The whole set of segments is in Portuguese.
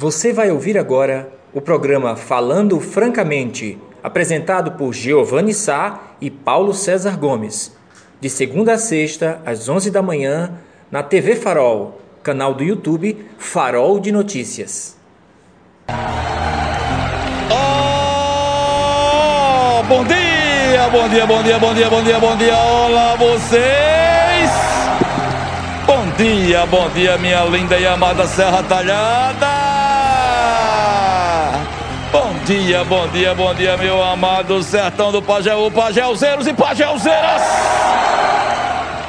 Você vai ouvir agora o programa Falando Francamente, apresentado por Giovanni Sá e Paulo César Gomes, de segunda a sexta, às 11 da manhã, na TV Farol, canal do YouTube Farol de Notícias. Oh, bom dia, bom dia, bom dia, bom dia, bom dia, bom dia. Olá vocês. Bom dia, bom dia, minha linda e amada Serra Talhada. Dia, bom dia, bom dia, meu amado sertão do Pajeú, Pajeuzeiros e Pajeuzeiras.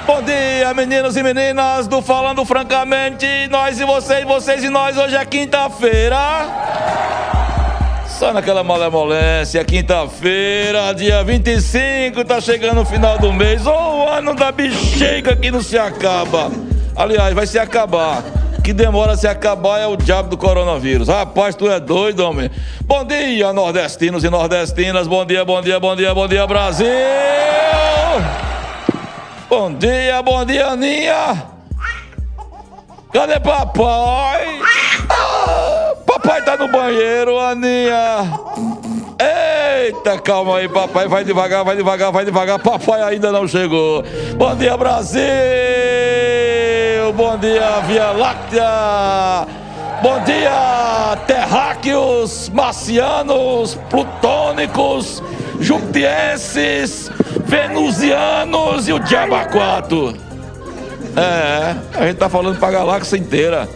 Bom dia, meninos e meninas do Falando Francamente. Nós e vocês, vocês e nós. Hoje é quinta-feira. Só naquela malemolência, quinta-feira, dia 25, tá chegando o final do mês. Ô, oh, ano da bexiga que não se acaba. Aliás, vai se acabar. Que demora a se acabar é o diabo do coronavírus. Rapaz, tu é doido, homem. Bom dia, nordestinos e nordestinas. Bom dia, bom dia, bom dia, bom dia, Brasil. Bom dia, bom dia, Aninha. Cadê papai? Ah, papai tá no banheiro, Aninha. Eita, calma aí, papai. Vai devagar, vai devagar, vai devagar. Papai ainda não chegou. Bom dia, Brasil. Bom dia, Via Láctea. Bom dia, terráqueos, marcianos, plutônicos, jupitienses, venusianos e o diabaquato. É, a gente tá falando pra galáxia inteira.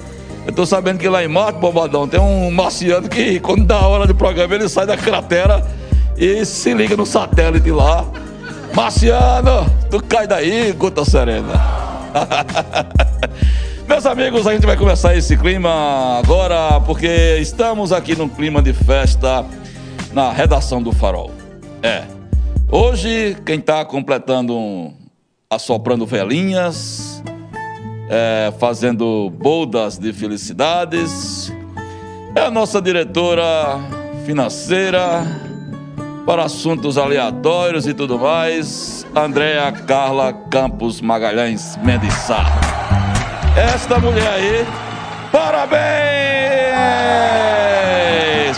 Eu tô sabendo que lá em Marte, Bombadão, tem um marciano que, quando dá hora de programa, ele sai da cratera e se liga no satélite lá. Marciano, tu cai daí, gota serena. Meus amigos, a gente vai começar esse clima agora, porque estamos aqui num clima de festa na redação do Farol. É. Hoje, quem está completando, um, assoprando velhinhas, é, fazendo boldas de felicidades, é a nossa diretora financeira para assuntos aleatórios e tudo mais, Andréa Carla Campos Magalhães Mendes Sá. Esta mulher aí, parabéns!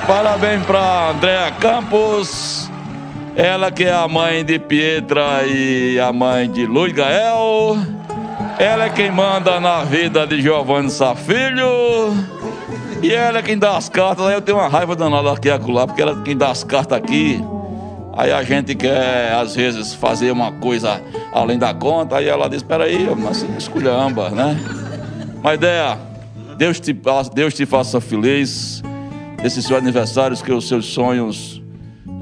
Parabéns para Andréa Campos, ela que é a mãe de Pietra e a mãe de Luiz Gael. Ela é quem manda na vida de Giovanni Safilho. E ela é quem dá as cartas. Aí eu tenho uma raiva danada aqui acolá, porque ela é quem dá as cartas aqui. Aí a gente quer, às vezes, fazer uma coisa além da conta. Aí ela diz: Peraí, mas esculhamba, né? Uma ideia. Deus te, Deus te faça feliz. Esses seus aniversários, que os seus sonhos,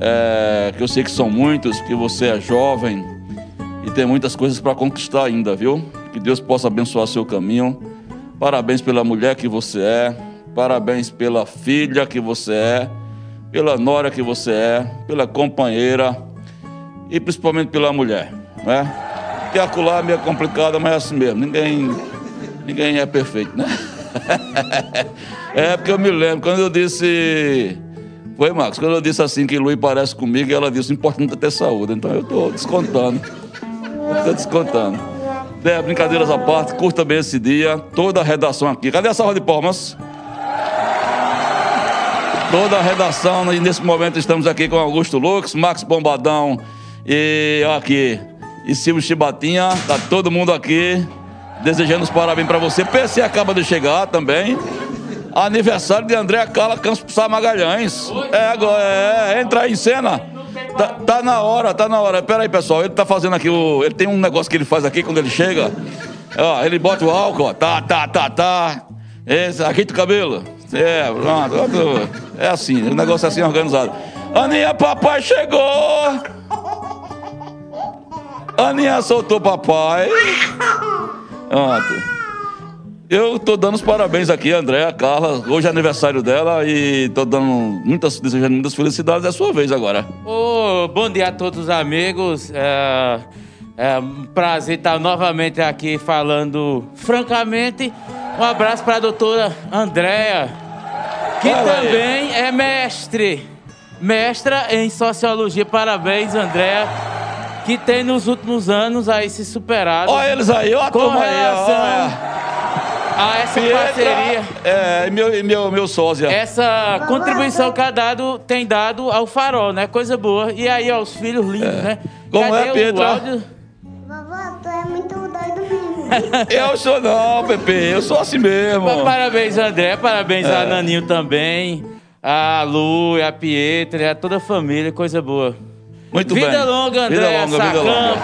é, que eu sei que são muitos, que você é jovem e tem muitas coisas para conquistar ainda, viu? Que Deus possa abençoar seu caminho. Parabéns pela mulher que você é. Parabéns pela filha que você é pela nora que você é, pela companheira e principalmente pela mulher, né? Que acolá é meio complicada, mas é assim mesmo. Ninguém, ninguém é perfeito, né? é porque eu me lembro quando eu disse. Foi, Marcos, quando eu disse assim que Luiz parece comigo, ela disse: importante é ter saúde. Então eu estou descontando. Estou descontando. É, brincadeiras à parte, curta bem esse dia. Toda a redação aqui. Cadê a salva de palmas? toda a redação, e nesse momento estamos aqui com Augusto Lux, Max Bombadão e aqui, e Silvio Chibatinha, tá todo mundo aqui, desejando os parabéns para você. PC acaba de chegar também. Aniversário de André Carla Campos Magalhães. É, agora, é, entra aí em cena. Tá, tá, na hora, tá na hora. Pera aí, pessoal, ele tá fazendo aqui o. Ele tem um negócio que ele faz aqui quando ele chega. Ó, ele bota o álcool, ó. Tá, tá, tá, tá. Esse, aqui o cabelo. É, pronto. É assim, o negócio é assim organizado. Aninha, papai chegou! Aninha soltou papai. Pronto. Eu tô dando os parabéns aqui, Andréa, Carla. Hoje é aniversário dela e tô dando muitas, desejando muitas felicidades. É a sua vez agora. Oh, bom dia a todos os amigos. É, é um prazer estar novamente aqui falando francamente. Um abraço para a doutora Andréa que Fala também aí. é mestre. Mestra em sociologia. Parabéns, Andréa. Que tem nos últimos anos aí se superado. Olha eles aí, ó a relação, aí, a essa Pietra, parceria, É, meu, meu, meu sósia. essa contribuição que a dado, tem dado ao farol, né? Coisa boa. E aí, ó, os filhos lindos, né? Como Cadê é, o Pietra? áudio? Vovó, tu é muito doido mesmo. Eu sou não, Pepe, eu sou assim mesmo. Mas Parabéns, André. Parabéns É. a Naninho também. A Lu, a Pietra, a toda a família. Coisa boa. Muito vida bem. longa, André. Vida longa, vida longa.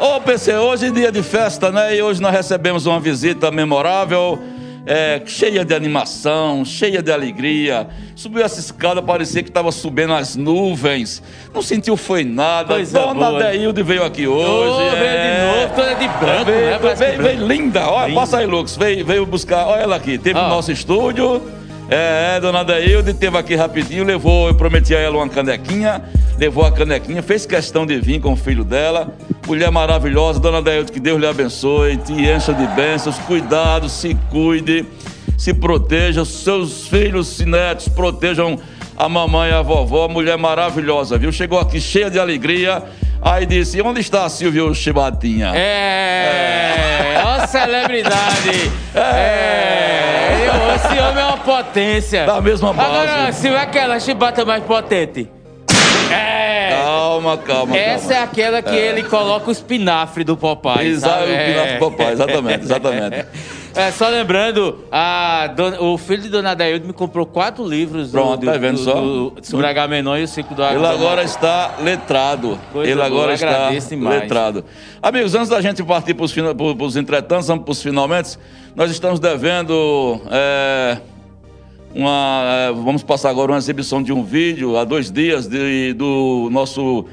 Ô, PC, hoje é dia de festa, né? E hoje nós recebemos uma visita memorável, é, cheia de animação, cheia de alegria. Subiu essa escada, parecia que estava subindo as nuvens. Não sentiu foi nada. Coisa Dona boa. Deilde veio aqui hoje. veio é. de novo, toda de branco, veio, né? Veio, veio branco. linda. Olha, Linda. passa aí, Lucas. Veio, veio buscar. Olha ela aqui. Teve Ó. no nosso estúdio. É, dona Deilde teve aqui rapidinho, levou, eu prometi a ela uma canequinha, levou a canequinha, fez questão de vir com o filho dela. Mulher maravilhosa, dona Deilde, que Deus lhe abençoe, te encha de bênçãos, cuidado, se cuide, se proteja, seus filhos e netos protejam a mamãe e a vovó, mulher maravilhosa, viu? Chegou aqui cheia de alegria, aí disse, onde está Silvio Chibatinha? É, ó celebridade. É, eu- esse homem é uma potência. Da mesma base. Agora, se é aquela chibata mais potente. É. Calma, calma, Essa é calma. aquela que ele coloca o espinafre do Popeye. Exato, o Pilar do Papai, exatamente, exatamente. É, só lembrando, a dona- o filho de Dona Dailde me comprou quatro livros do- Pronto, do, tá vendo do- só? do- sobre Agamenon e o ciclo do Ele Agamenon. agora está letrado. Coisa Ele agora está demais. letrado. Amigos, antes da gente partir para os entretantos, vamos para os finalmente, nós estamos devendo. é, uma, é, vamos passar agora uma exibição de um vídeo há dois dias de- do nosso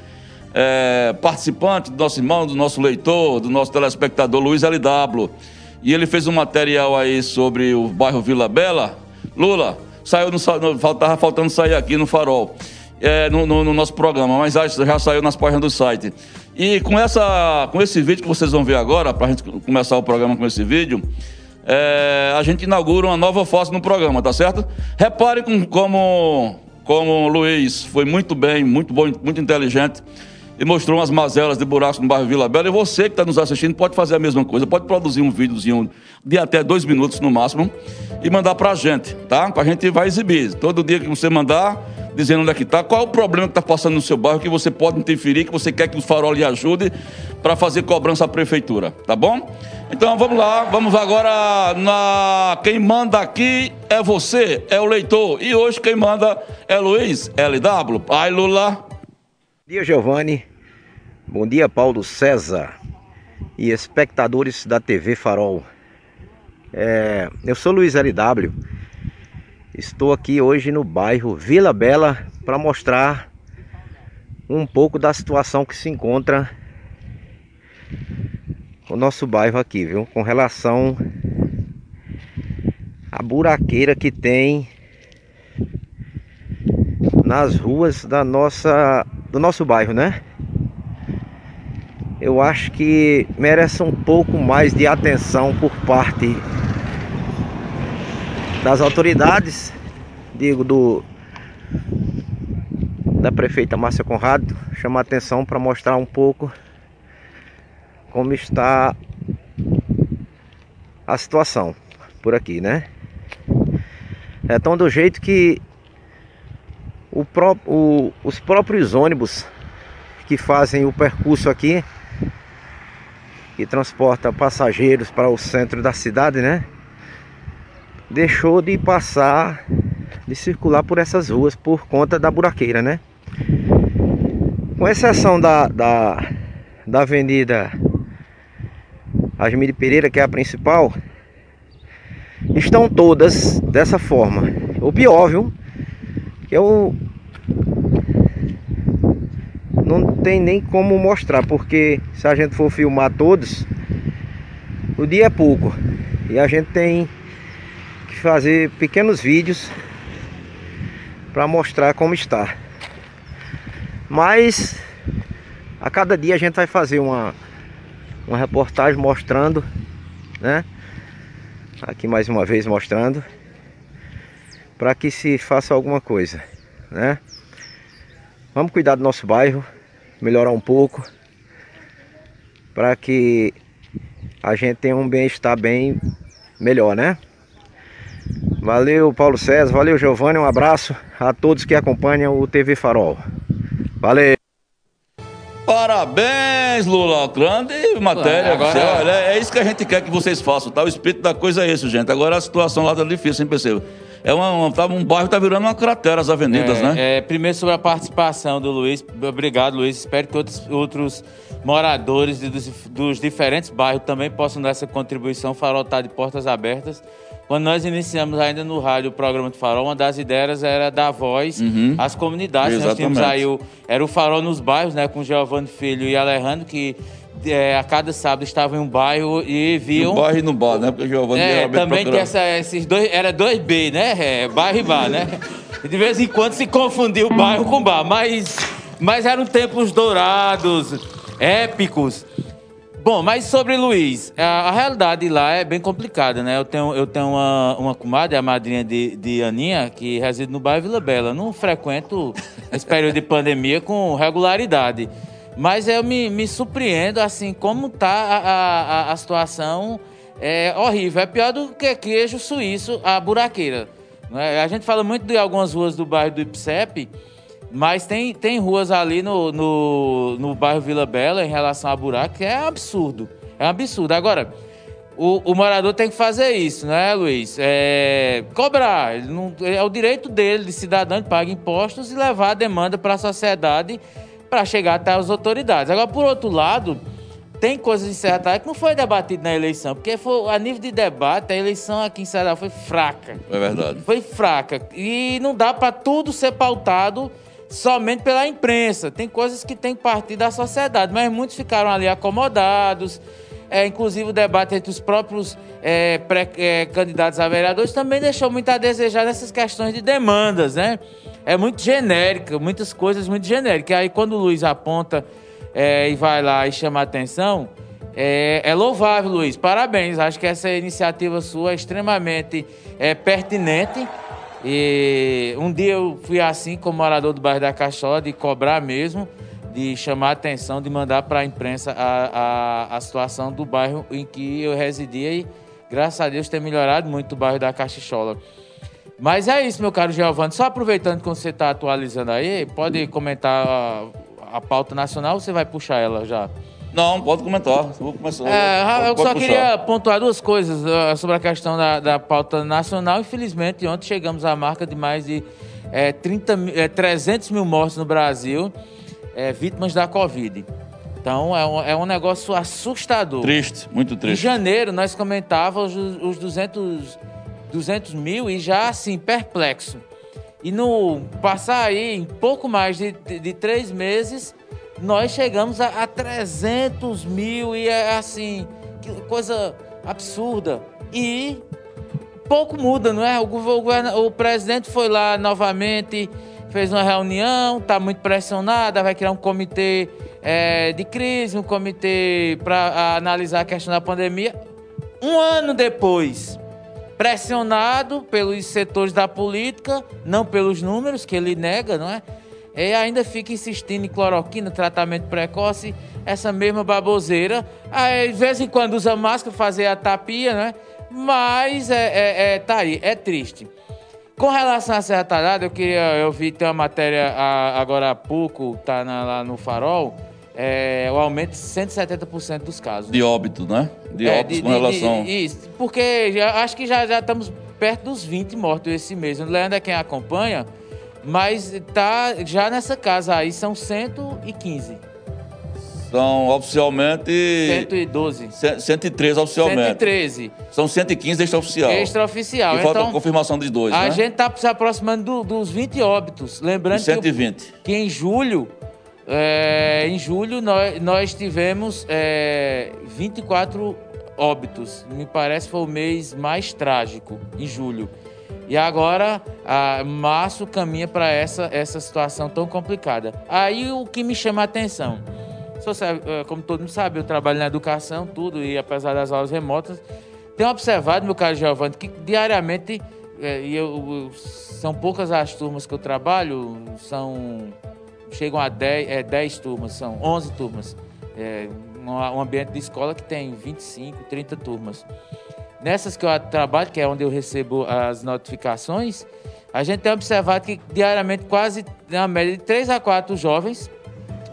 é, participante, do nosso irmão, do nosso leitor, do nosso telespectador Luiz LW. E ele fez um material aí sobre o bairro Vila Bela. Lula, saiu no, faltava faltando sair aqui no Farol. é, no, no- no nosso programa, mas já, saiu nas páginas do site. E com, essa, com esse vídeo que vocês vão ver agora, para a gente começar o programa com esse vídeo, é, a gente inaugura uma nova face no programa, tá certo? Repare com- como, como o Luiz foi muito bem, muito bom, muito inteligente e mostrou umas mazelas de buracos no bairro Vila Bela. E você que está nos assistindo pode fazer a mesma coisa, pode produzir um videozinho de até dois minutos no máximo e mandar para a gente, tá? Para a gente vai exibir. Todo dia que você mandar, dizendo onde é que está, qual é o problema que está passando no seu bairro, que você pode interferir, que você quer que o farol lhe ajude para fazer cobrança à prefeitura, tá bom? Então vamos lá, vamos agora na. Quem manda aqui é você, é o leitor. E hoje quem manda é Luiz LW. Ai, Lula. Bom dia, Giovanni. Bom dia, Paulo César e espectadores da TV Farol. É, eu sou Luiz LW. Estou aqui hoje no bairro Vila Bela para mostrar um pouco da situação que se encontra o nosso bairro aqui, viu? Com relação à buraqueira que tem nas ruas da nossa do nosso bairro, né? Eu acho que merece um pouco mais de atenção por parte das autoridades, digo do da prefeita Márcia Conrado, chamar atenção para mostrar um pouco como está a situação por aqui, né? É tão do jeito que o pró o- os próprios ônibus que fazem o percurso aqui, que transporta passageiros para o centro da cidade, né? Deixou de passar, de circular por essas ruas por conta da buraqueira, né? Com exceção da, da, da avenida Asmir Pereira, que é a principal, estão todas dessa forma. O pior, viu? Eu não tem nem como mostrar, porque se a gente for filmar todos, o dia é pouco. E a gente tem que fazer pequenos vídeos para mostrar como está. Mas a cada dia a gente vai fazer uma uma reportagem mostrando, né? Aqui mais uma vez mostrando para que se faça alguma coisa, né? Vamos cuidar do nosso bairro, melhorar um pouco, para que a gente tenha um bem-estar bem melhor, né? Valeu, Paulo César, valeu, Giovanni, um abraço a todos que acompanham o TV Farol. Valeu! Parabéns, Lula. Grande matéria. Agora- Você, olha, é isso que a gente quer que vocês façam, tá? O espírito da coisa é esse, gente. Agora a situação lá tá difícil, hein, percebeu? É uma, uma- um bairro tá virando uma cratera, as avenidas, É, né? é, primeiro sobre a participação do Luiz. Obrigado, Luiz. Espero que outros, outros moradores de- dos, dos diferentes bairros também possam dar essa contribuição. O Farol está de portas abertas. Quando nós iniciamos ainda no rádio o programa do Farol, uma das ideias era dar voz às comunidades. Nós tínhamos Uhum. Exatamente. aí o, era o Farol nos bairros, né, com Giovanni Filho e Alejandro, que é, a cada sábado estavam em um bairro e viam No bairro e no bar, né? Porque o Giovanni é, também tem procura- essa, esses dois, era dois B, né? É, bairro e bar, né? E de vez em quando se confundiu bairro com bar, mas, mas eram tempos dourados, épicos. Bom, mas sobre Luiz, a, a realidade lá é bem complicada, né? Eu tenho, eu tenho uma, uma comadre, a madrinha de, de Aninha, que reside no bairro Vila Bela. Não frequento esse período de pandemia com regularidade. Mas eu me, me surpreendo, assim, como tá a, a, a- situação é horrível. É pior do que queijo suíço, a buraqueira. né? A gente fala muito de algumas ruas do bairro do Ipsep, mas tem, tem ruas ali no, no, no bairro Vila Bela em relação a buraco que é absurdo. É um absurdo. Agora, o, o morador tem que fazer isso, né, Luiz? É, cobrar. Não- é o direito dele, de cidadão, de pagar impostos e levar a demanda para a sociedade para chegar até as autoridades. Agora, por outro lado, tem coisas em Serra Talhada que não foi debatido na eleição, porque foi, a nível de debate, a eleição aqui em Serra foi fraca É verdade. foi fraca. E não dá para tudo ser pautado somente pela imprensa. Tem coisas que tem que partir da sociedade, mas muitos ficaram ali acomodados. É, inclusive o debate entre os próprios é, pré- é, candidatos a vereadores também deixou muito a desejar nessas questões de demandas, né? É muito genérica, muitas coisas muito genéricas. Aí quando o Luiz aponta é, e vai lá e chama a atenção, é, é louvável, Luiz. Parabéns. Acho que essa iniciativa sua é extremamente é, pertinente. E um dia eu fui assim, como morador do bairro da Cachola, de cobrar mesmo, de chamar a atenção, de mandar para a imprensa a, a, a situação do bairro em que eu residia e, graças a Deus, tem melhorado muito o bairro da Cachola. Mas é isso, meu caro Giovanni. Só aproveitando que você está atualizando aí, pode comentar a, a pauta nacional ou você vai puxar ela já? Não, pode comentar. Eu vou começar. É, eu pode só puxar. queria pontuar duas coisas ah, sobre a questão da, da pauta nacional. Infelizmente, ontem chegamos à marca de mais de eh, 30, mi- eh, 300 mil mortes no Brasil, eh, vítimas da Covid. Então, é um, é um negócio assustador. Triste, muito Em triste. janeiro, nós comentávamos os, os 200, 200 mil e já, assim, perplexo. E no passar aí, em pouco mais de, de, de três meses, nós chegamos a, a 300 mil e é assim, coisa absurda. E pouco muda, não é? O, o o presidente foi lá novamente, fez uma reunião, está muito pressionada, vai criar um comitê eh, de crise, um comitê para analisar a questão da pandemia. Um ano depois, pressionado pelos setores da política, não pelos números, que ele nega, não é? E ainda fica insistindo em cloroquina, tratamento precoce, essa mesma baboseira. Aí, de vez em quando usa máscara, fazer a tapia, né? Mas é, é, é- tá aí, é triste. Com relação à Serra Talhada, eu queria, eu vi tem uma matéria a- agora há pouco, tá na- lá no Farol, é, o aumento de 170% dos casos. De óbito, né? De É, óbitos de- com de- relação. de- isso, porque já, acho que já, já estamos perto dos 20 mortos esse mês. O Leandro é quem acompanha, mas tá já nessa casa aí, são 115. São oficialmente. 112. cen- 113 oficialmente. 113. São 115 extraoficial. Extraoficial. E falta a Então, confirmação de dois, a né? gente tá se aproximando do- dos 20 óbitos. Lembrando E que, o- 120. que em julho, é, em julho nós, nós tivemos é, 24 óbitos. Me parece que foi o mês mais trágico, em julho. E agora, a, março caminha para essa, essa situação tão complicada. Aí o que me chama a atenção, é, como todo mundo sabe, eu trabalho na educação, tudo, e apesar das aulas remotas, tenho observado, meu caro Giovanni, que diariamente, é, e eu, são poucas as turmas que eu trabalho, são chegam a 10, é, 10 turmas, são 11 turmas. É, um ambiente de escola que tem 25, 30 turmas. nessas que eu trabalho, que é onde eu recebo as notificações, a gente tem observado que diariamente quase na média de 3 a 4 jovens,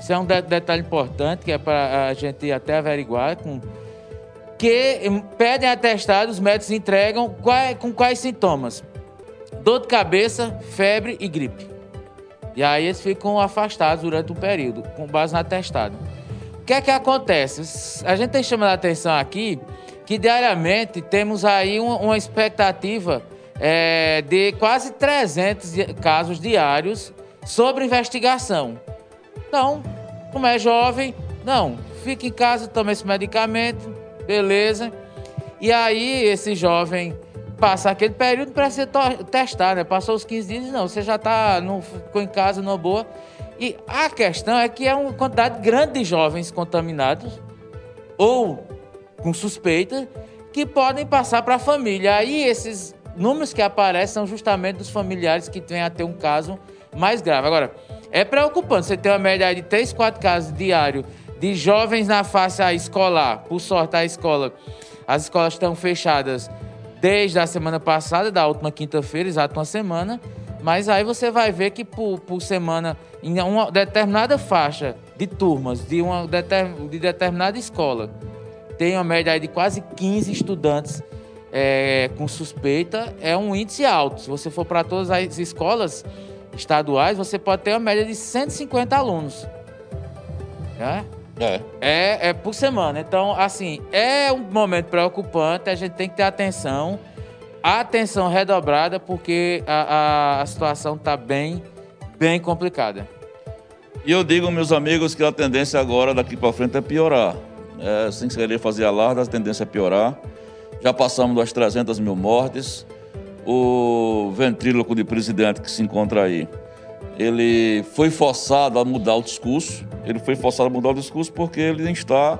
isso é um de detalhe importante que é para a gente até averiguar, com, que pedem atestado, os médicos entregam qual, com quais sintomas? Dor de cabeça, febre e gripe. E aí eles ficam afastados durante um período, com base no atestado. O que é que acontece? A gente tem chamado a atenção aqui que diariamente temos aí uma expectativa é, de quase 300 casos diários sobre investigação. Então, como é jovem, não, fica em casa, toma esse medicamento, beleza. E aí esse jovem passa aquele período para ser testado, né? Passou os 15 dias, não, você já tá, não ficou em casa, não boa. E a questão é que é uma quantidade grande de jovens contaminados ou com suspeita que podem passar para a família. Aí esses números que aparecem são justamente dos familiares que têm a ter um caso mais grave. Agora, é preocupante você ter uma média de 3, 4 casos diários de jovens na faixa escolar. Por sorte, a escola, as escolas estão fechadas desde a semana passada, da última quinta-feira, exato uma semana. Mas aí você vai ver que por, por semana, em uma determinada faixa de turmas de uma de determinada escola, tem uma média de quase 15 estudantes é, com suspeita, é um índice alto. Se você for para todas as escolas estaduais, você pode ter uma média de 150 alunos. Né? É. É, é por semana. Então, assim, é um momento preocupante, a gente tem que ter atenção, atenção redobrada, porque a, a, a situação está bem, bem complicada. E eu digo, meus amigos, que a tendência agora, daqui para frente, é piorar. É, sem querer fazer alarde, a tendência é piorar. Já passamos das 300 mil mortes. O ventríloco de presidente que se encontra aí, ele foi forçado a mudar o discurso. Ele foi forçado a mudar o discurso porque ele está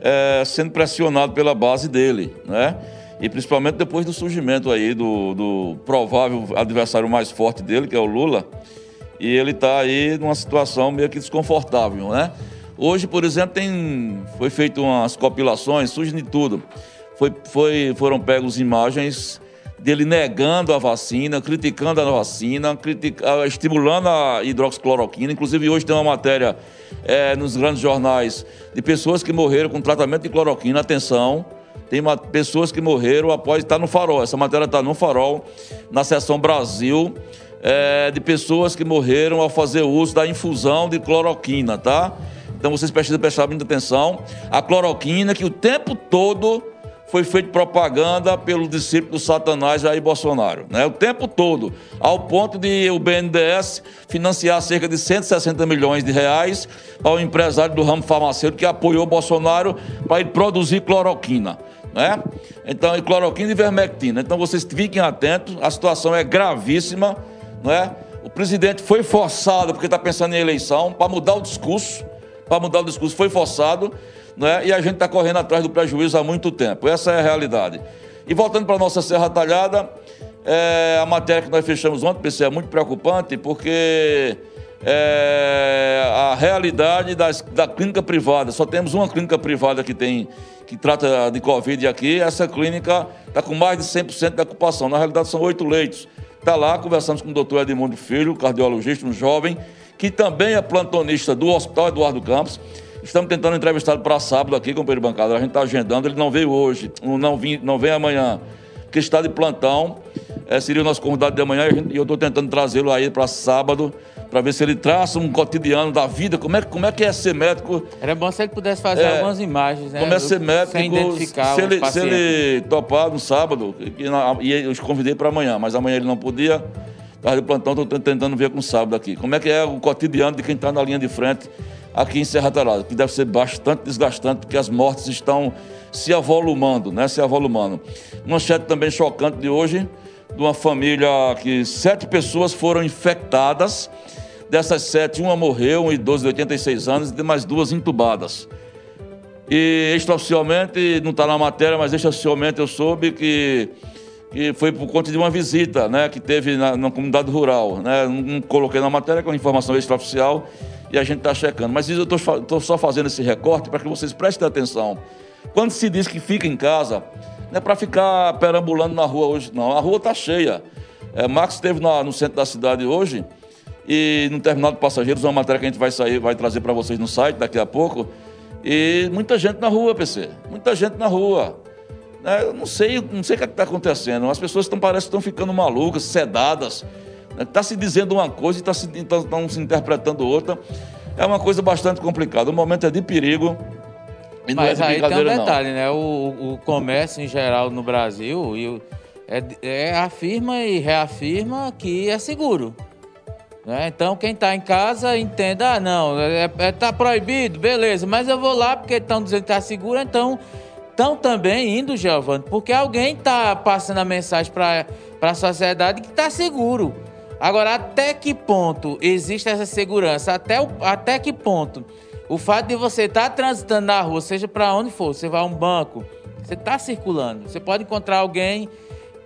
é, sendo pressionado pela base dele, né? E principalmente depois do surgimento aí do, do provável adversário mais forte dele, que é o Lula. E ele está aí numa situação meio que desconfortável, né? Hoje, por exemplo, tem, foi feito umas compilações, surge de tudo. Foi, foi, foram pegas imagens dele negando a vacina, criticando a vacina, critica, ah, estimulando a hidroxicloroquina. Inclusive, hoje tem uma matéria é, nos grandes jornais de pessoas que morreram com tratamento de cloroquina. Atenção, tem uma, pessoas que morreram após estar no farol. Essa matéria está no farol, na seção Brasil, é, de pessoas que morreram ao fazer uso da infusão de cloroquina, tá? Então vocês precisam prestar muita atenção. A cloroquina, que o tempo todo foi feita propaganda pelo discípulo Satanás Jair Bolsonaro, né? O tempo todo, ao ponto de o BNDES financiar cerca de 160 milhões de reais para o empresário do ramo farmacêutico que apoiou Bolsonaro para ele produzir cloroquina. Né? Então, cloroquina e vermectina. Então, vocês fiquem atentos, a situação é gravíssima. Né? O presidente foi forçado, porque está pensando em eleição, para mudar o discurso para mudar o discurso foi forçado, né? e a gente está correndo atrás do prejuízo há muito tempo. Essa é a realidade. E voltando para a nossa Serra Talhada, é, a matéria que nós fechamos ontem, PC, é muito preocupante, porque é, a realidade das, da clínica privada, só temos uma clínica privada que tem que trata de Covid aqui, essa clínica está com mais de 100% de ocupação. Na realidade, são oito leitos. Está lá, conversamos com o doutor Edmundo Filho, cardiologista, um jovem, que também é plantonista do Hospital Eduardo Campos. Estamos tentando entrevistá-lo para sábado aqui, companheiro bancada. A gente está agendando, ele não veio hoje, não, vim, não vem amanhã, porque está de plantão. É, seria o nosso convidado de amanhã e eu estou tentando trazê-lo aí para sábado, para ver se ele traça um cotidiano da vida, como é, como é que é ser médico. Era bom se ele pudesse fazer é, algumas imagens, né? Como é ser médico, sem identificar se ele, se ele topar no sábado, e eu os convidei para amanhã, mas amanhã ele não podia. Estava de plantão, estou tentando ver com sábado aqui. Como é que é o cotidiano de quem está na linha de frente aqui em Serra Talhada, que deve ser bastante desgastante, porque as mortes estão se avolumando, né? Se avolumando. Manchete também chocante de hoje, de uma família que sete pessoas foram infectadas. Dessas sete, uma morreu, um idoso de 86 anos, e mais duas entubadas. E extraoficialmente, não está na matéria, mas extraoficialmente eu soube que que foi por conta de uma visita né, que teve na, na comunidade rural. Né? Não, coloquei na matéria com informação extraoficial e a gente está checando. Mas eu estou só fazendo esse recorte para que vocês prestem atenção. Quando se diz que fica em casa, Não é para ficar perambulando na rua hoje, não. A rua está cheia. É, Max esteve no centro da cidade hoje e no terminal de passageiros, uma matéria que a gente vai sair, vai trazer para vocês no site daqui a pouco. E muita gente na rua, PC. Muita gente na rua. É, eu não sei, não sei o que é está acontecendo. As pessoas estão, parece que estão ficando malucas, sedadas. Está se dizendo uma coisa e estão se, estão se interpretando outra. É uma coisa bastante complicada. O momento é de perigo. E Mas não é aí tem um detalhe, não. né? O, o, comércio em geral no Brasil e é, é, afirma e reafirma que é seguro. Né? Então quem está em casa entenda, ah, não, é, é, tá proibido, beleza, mas eu vou lá porque estão dizendo que está seguro, então estão também indo, Giovanni, porque alguém está passando a mensagem para a sociedade que está seguro. Agora, até que ponto existe essa segurança? Até, o, até que ponto? O fato de você estar tá transitando na rua, seja para onde for, você vai a um banco, você está circulando. Você pode encontrar alguém,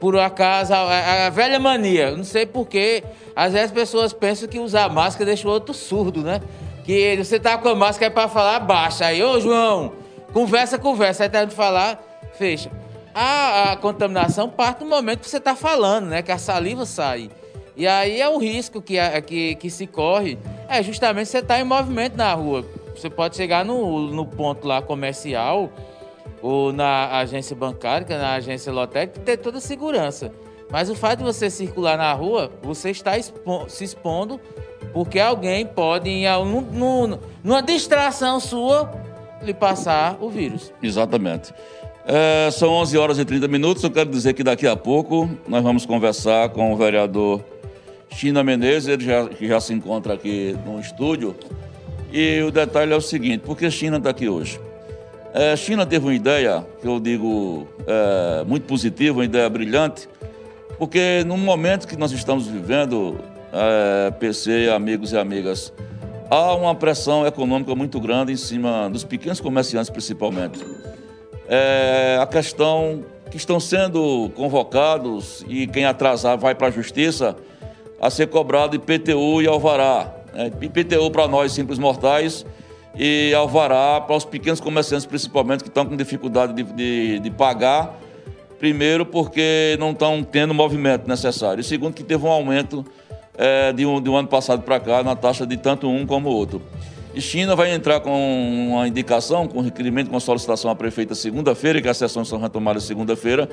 por acaso, a, a velha mania. Não sei porquê. Às vezes as pessoas pensam que usar máscara deixa o outro surdo, né? Que você tá com a máscara é para falar baixa. Aí, ô João, conversa, conversa. Aí tá de falar, fecha. A, a contaminação parte do momento que você está falando, né? Que a saliva sai. E aí é o risco que, que, que se corre, é justamente você estar tá em movimento na rua. Você pode chegar no, no ponto lá comercial ou na agência bancária, na agência Lotec, e ter toda a segurança. Mas o fato de você circular na rua, você está expo se expondo porque alguém pode, em, num, numa distração sua, lhe passar o vírus. Exatamente. É, são 11 horas e 30 minutos. Eu quero dizer que daqui a pouco nós vamos conversar com o vereador China Menezes, ele já, que já se encontra aqui no estúdio. E o detalhe é o seguinte: por que China está aqui hoje? É, China teve uma ideia, que eu digo é, muito positiva, uma ideia brilhante, porque no momento que nós estamos vivendo, é, PC, amigos e amigas, há uma pressão econômica muito grande em cima dos pequenos comerciantes, principalmente. É, a questão que estão sendo convocados e quem atrasar vai para a justiça a ser cobrado IPTU e alvará. Né? IPTU para nós, simples mortais, e alvará para os pequenos comerciantes, principalmente, que estão com dificuldade de, de, de pagar. Primeiro, porque não estão tendo o movimento necessário. E segundo, que teve um aumento é, de, um, de um ano passado para cá na taxa de tanto um como outro. E China vai entrar com uma indicação, com requerimento, com solicitação à prefeita segunda-feira, que as sessões são retomadas segunda-feira,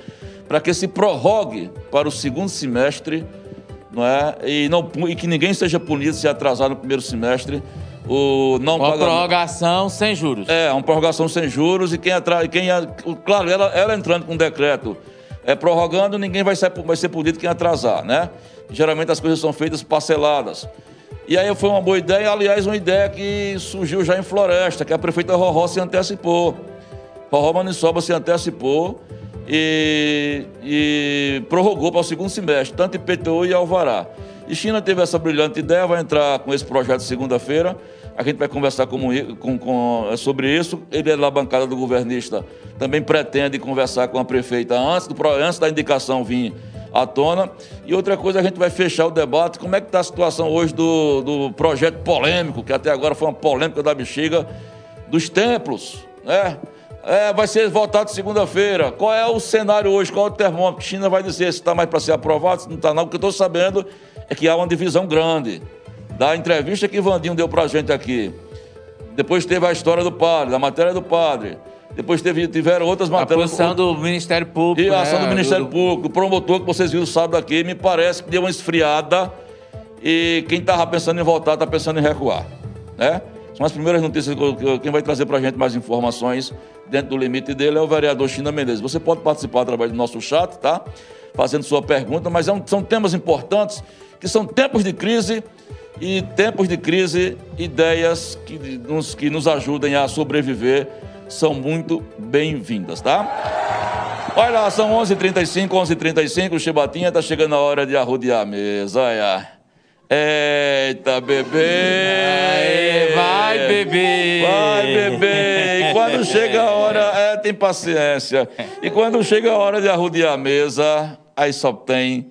para que se prorrogue para o segundo semestre não é? E, não, e que ninguém seja punido se atrasar no primeiro semestre o não uma pagamento. prorrogação sem juros. É, uma prorrogação sem juros e quem atrás, quem claro, ela, ela entrando com um decreto é prorrogando, ninguém vai ser, vai ser punido quem atrasar, né? Geralmente as coisas são feitas parceladas. E aí foi uma boa ideia, aliás, uma ideia que surgiu já em Floresta, que a prefeita Roró se antecipou. Roró Maniçoba se antecipou e, e prorrogou para o segundo semestre, tanto IPTU e Alvará. E China teve essa brilhante ideia, vai entrar com esse projeto segunda-feira. A gente vai conversar com, com, com, sobre isso. Ele é da bancada do governista, também pretende conversar com a prefeita antes, do, antes da indicação vir à tona. E outra coisa, a gente vai fechar o debate. Como é que está a situação hoje do, do projeto polêmico, que até agora foi uma polêmica da bexiga, dos templos, né? É, vai ser votado segunda-feira. Qual é o cenário hoje? Qual é o termômetro? China vai dizer se está mais para ser aprovado, se não está não. O que eu estou sabendo é que há uma divisão grande. Da entrevista que Vandinho deu para a gente aqui. Depois teve a história do padre, da matéria do padre. Depois teve, tiveram outras matérias. A posição do Ministério Público. E a ação né? do Ministério do... Público. O promotor que vocês viram sábado aqui, me parece que deu uma esfriada. E quem estava pensando em voltar está pensando em recuar. Né? São as primeiras notícias. Quem vai trazer para a gente mais informações dentro do limite dele é o vereador China Menezes. Você pode participar através do nosso chat, tá? Fazendo sua pergunta, mas é são temas importantes, que são tempos de crise e tempos de crise, ideias que nos, que nos ajudem a sobreviver são muito bem-vindas, tá? Olha lá, são 11h35, 11h35, o Chibatinha tá chegando a hora de arrodear a mesa, olha. Eita, bebê! vai, bebê! Vai, bebê! E quando chega a hora, é, tem paciência. E quando chega a hora de arrodear a mesa, aí só tem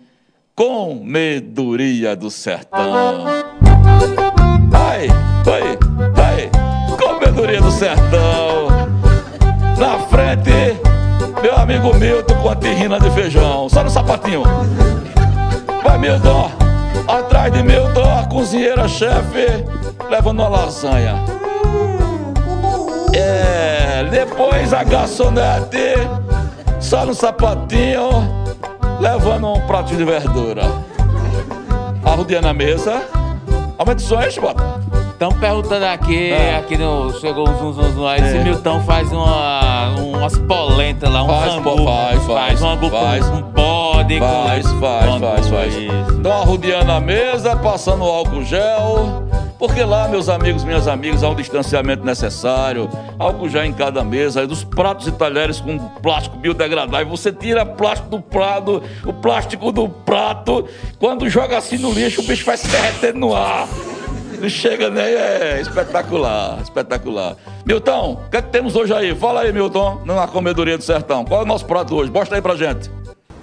comedoria do sertão. Vai, vai, vai! Comedoria do sertão! Na frente, Meu amigo Milton com a terrina de feijão. Só no sapatinho. Vai, Milton. Atrás de Milton, a cozinheira-chefe levando uma lasanha. É, depois a garçonete, só no sapatinho, levando um prato de verdura. Arrudeando a mesa. Aumenta o som aí, Chibata. Estão perguntando aqui, É. aqui no. Chegou um zum zum zum aí, se É. Milton faz uma, umas polentas lá, um Faz, faz, faz, um faz. com um bode. com- Faz, com faz, faz, faz. isso. Estão arrodeando a mesa, passando álcool gel. Porque lá, meus amigos, minhas amigas, há um distanciamento necessário. Álcool gel em cada mesa. Aí dos pratos e talheres com plástico biodegradável. Você tira plástico do prato, o plástico do prato. Quando joga assim no lixo, o bicho vai se derretendo no ar. Não chega nem. É espetacular, espetacular. Milton, o que é que temos hoje aí? Fala aí, Milton, na comedoria do sertão. Qual é o nosso prato hoje? Mostra aí pra gente.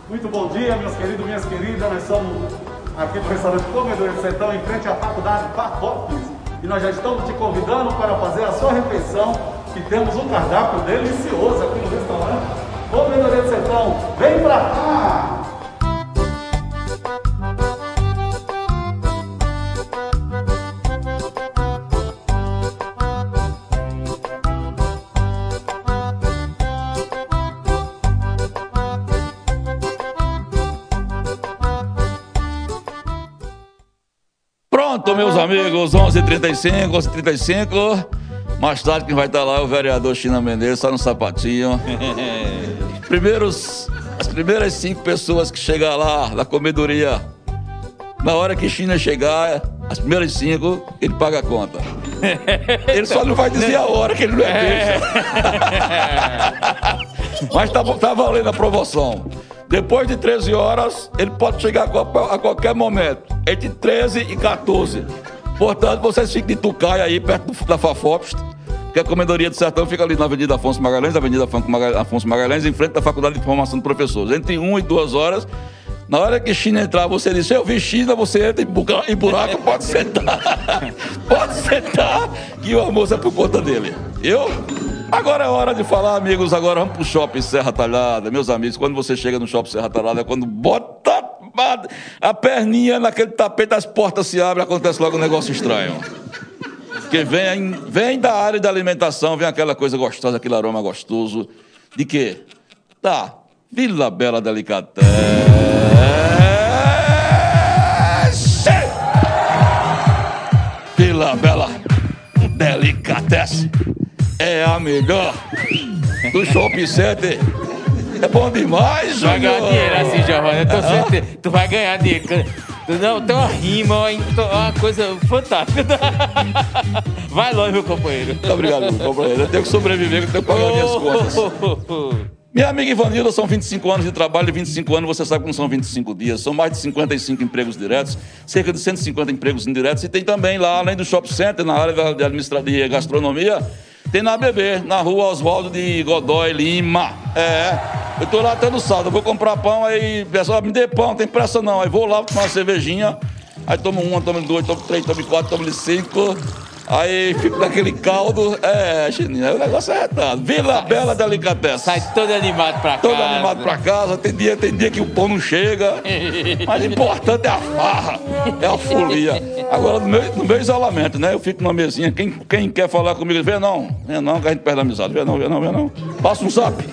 Muito bom dia, meus queridos, minhas queridas. Nós somos aqui do restaurante Comedor de Sertão, em frente à faculdade Facópolis. E nós já estamos te convidando para fazer a sua refeição. E temos um cardápio delicioso aqui no restaurante Comedoria de Sertão. Vem pra cá! Pronto, meus amigos, 11h35, 11h35. Mais tarde quem vai estar lá é o vereador China Mendes, só no sapatinho. Primeiros, as primeiras cinco pessoas que chegam lá na comedoria, na hora que China chegar, as primeiras cinco, ele paga a conta. Ele só não vai dizer a hora que ele não é besta. Mas tá, tá valendo a promoção. Depois de 13 horas, ele pode chegar a qual- a qualquer momento. Entre 13 e 14. Portanto, vocês fiquem de Tucaia aí, perto da Fafopst. Porque a Comedoria do Sertão fica ali na Avenida Afonso Magalhães, Avenida Afonso Maga- Afonso Magalhães, em frente da Faculdade de Formação de Professores. Entre 1 e 2 horas, na hora que China entrar, você diz, eu vi China, você entra em buraco, pode sentar. pode sentar, que o almoço é por conta dele. Eu? Agora é hora de falar, amigos. Agora vamos pro shopping Serra Talhada. Meus amigos, quando você chega no shopping Serra Talhada, é quando bota a- perninha naquele tapete, as portas se abrem, acontece logo um negócio estranho. Porque vem, vem da área da alimentação, vem aquela coisa gostosa, aquele aroma gostoso. De quê? Tá. Vila Bela Delicatessen. Vila Bela Delicatessen é a melhor do shopping center. É bom demais, Tu vai ganhar Júnior. dinheiro assim, Giovanni. Eu tô certeza. Tu vai ganhar dinheiro. Não, tem uma rima? Tô- uma coisa fantástica. Vai longe, meu companheiro. Muito obrigado, companheiro. Eu tenho que sobreviver, eu tenho que pagar minhas contas. Oh, Minha amiga Ivanilda, são 25 anos de trabalho e 25 anos você sabe que não são 25 dias. São mais de 55 empregos diretos, cerca de 150 empregos indiretos. E tem também lá, além do shopping center, na área de administração de gastronomia, tem na ABB, na rua Oswaldo de Godói Lima. É, eu tô lá no sábado, eu vou comprar pão, aí, pessoal, me dê pão, tem pressa não. Aí vou lá tomar uma cervejinha, aí tomo uma, tomo duas, tomo três, tomo quatro, tomo cinco. Aí fico naquele caldo. É, Chininha, o negócio é retado. Vila Bela Delicatessen. Sai todo animado pra cá. Todo animado pra casa, tem dia, tem dia que o pão não chega. Mas o importante é a farra, é a folia. Agora, no meu, no meu isolamento, né? Eu fico numa mesinha. Quem, quem quer falar comigo, vem não, vem não, que a gente perde a amizade. Vem não, vem não, vem não. Passa um zap.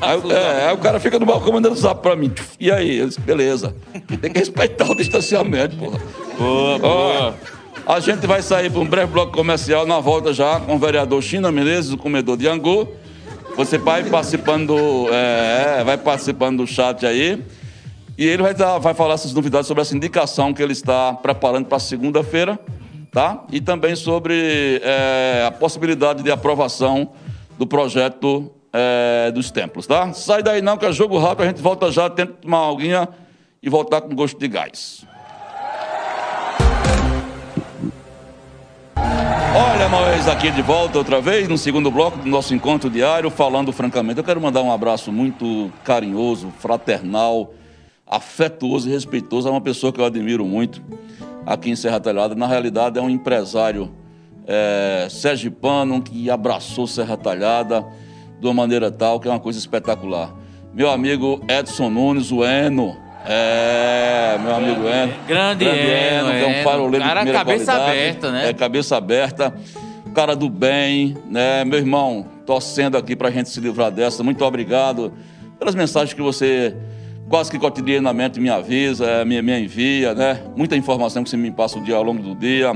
Aí, o- é, aí o cara fica no balcão mandando zap pra mim. E aí? Eu disse, beleza. Tem que respeitar o distanciamento, porra. Boa, boa. A gente vai sair para um breve bloco comercial na volta já com o vereador China Menezes, o comedor de Angu. Você vai participando, do, é, vai participando do chat aí. E ele vai, dar, vai falar essas novidades sobre essa indicação que ele está preparando para segunda-feira, tá? E também sobre é, a possibilidade de aprovação do projeto é, dos templos, tá? Sai daí não, que é jogo rápido, a gente volta já, tenta tomar alguinha e voltar com gosto de gás. Olha, nós aqui de volta outra vez, no segundo bloco do nosso encontro diário, falando francamente. Eu quero mandar um abraço muito carinhoso, fraternal, afetuoso e respeitoso a uma pessoa que eu admiro muito aqui em Serra Talhada. Na realidade, é um empresário é, sergipano que abraçou Serra Talhada de uma maneira tal que é uma coisa espetacular. Meu amigo Edson Nunes, o Eno. É, meu amigo Eno. Grande Eno, que é um Eno. faroleiro de Cara, primeira cabeça qualidade. aberta, né? É, cabeça aberta. Cara do bem, né? Meu irmão, torcendo aqui pra gente se livrar dessa. Muito obrigado pelas mensagens que você quase que cotidianamente me avisa, eh, me, me envia, né? Muita informação que você me passa o dia ao longo do dia.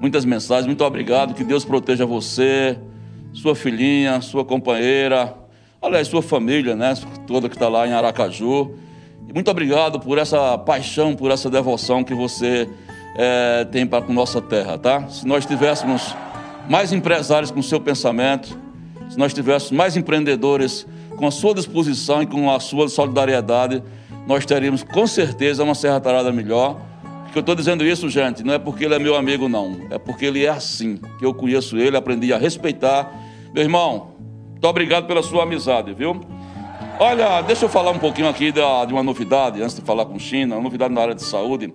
Muitas mensagens. Muito obrigado. Que Deus proteja você, sua filhinha, sua companheira, aliás, sua família, né? Toda que está lá em Aracaju. Muito obrigado por essa paixão, por essa devoção que você eh, tem para com nossa terra, tá? Se nós tivéssemos mais empresários com seu pensamento, se nós tivéssemos mais empreendedores com a sua disposição e com a sua solidariedade, nós teríamos com certeza uma Serra Tarada melhor. Que eu estou dizendo isso, gente, não é porque ele é meu amigo, não. É porque ele é assim, que eu conheço ele, aprendi a respeitar. Meu irmão, muito obrigado pela sua amizade, viu? Olha, deixa eu falar um pouquinho aqui da, de uma novidade, antes de falar com China, uma novidade na área de saúde.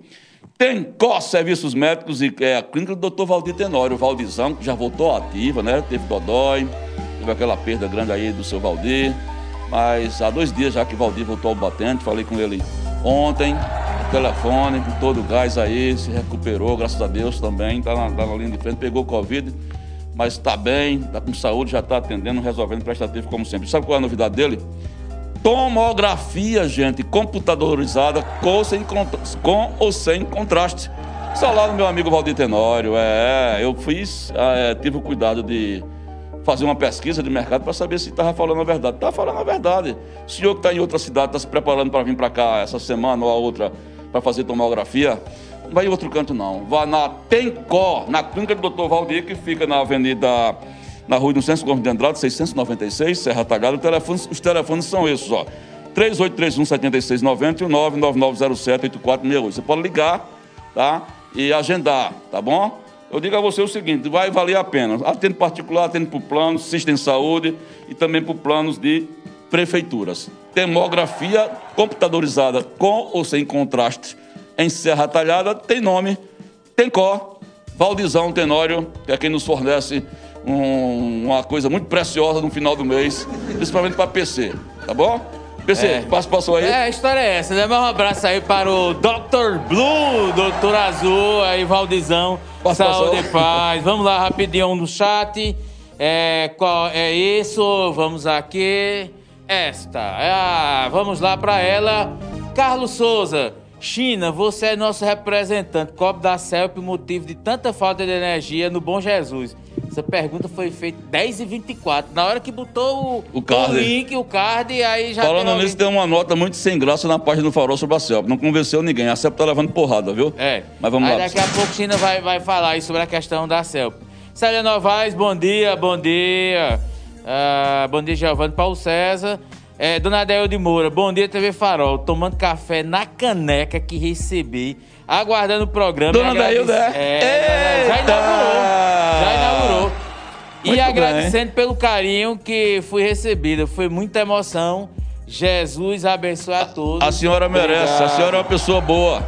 Tem COS Serviços Médicos e é a clínica do Dr. Valdir Tenório, o Valdizão, que já voltou ativa, né? Teve Dodói, teve aquela perda grande aí do seu Valdir. Mas há dois dias já que o Valdir voltou ao batente, falei com ele ontem, telefone, com todo o gás aí, se recuperou, graças a Deus também, tá na, tá na linha de frente, pegou Covid, mas está bem, está com saúde, já está atendendo, resolvendo prestativo como sempre. Sabe qual é a novidade dele? Tomografia, gente, computadorizada com sem, com ou sem contraste. Está lá no meu amigo Valdir Tenório. É, eu fiz, é, tive o cuidado de fazer uma pesquisa de mercado para saber se estava falando a verdade. Está falando a verdade. O senhor que está em outra cidade, está se preparando para vir para cá essa semana ou a outra para fazer tomografia, não vai em outro canto não. Vá na Tencó, na clínica do Dr. Valdir, que fica na Avenida na rua Gomes de Andrade, 696, Serra Talhada. Telefone- os telefones são esses, ó. 3831-7690 e o 99907-8468. Você pode ligar, tá? E agendar, tá bom? Eu digo a você o seguinte, vai valer a pena. Atende particular, atende por planos, Sistem Saúde e também por planos de prefeituras. Demografia computadorizada com ou sem contraste em Serra Talhada tem nome, tem có, Valdizão Tenório, que é quem nos fornece um- uma coisa muito preciosa no final do mês, principalmente para PC, tá bom? PC, É. participação aí. É, a história é essa, né? Mais um abraço aí para o Dr. Blue, Doutor Azul, aí Valdizão, saúde e paz. Vamos lá, rapidinho no chat. É, qual é isso? Vamos aqui. Esta. Ah, vamos lá para ela. Carlos Souza. China, você é nosso representante. Copo da CELP, motivo de tanta falta de energia no Bom Jesus. Essa pergunta foi feita 10h24. Na hora que botou o, O card. link, o card, aí já alguém- nisso, tem uma nota muito sem graça na página do Farol sobre a CELP. Não convenceu ninguém. A CELP tá levando porrada, viu? É. Mas vamos Aí lá. daqui a pouco China vai, vai falar sobre a questão da CELP. Célia Novaes, bom dia, bom dia. Ah, bom dia, Giovanni Paulo César. É, Dona Adel de Moura, bom dia, TV Farol. Tomando café na caneca que recebi, aguardando o programa. Dona e agrade- Dailda, é, já inaugurou. Já inaugurou. E Muito agradecendo pelo carinho que fui recebida. Foi muita emoção. Jesus abençoe a todos. A senhora merece, a Obrigado. senhora é uma pessoa boa.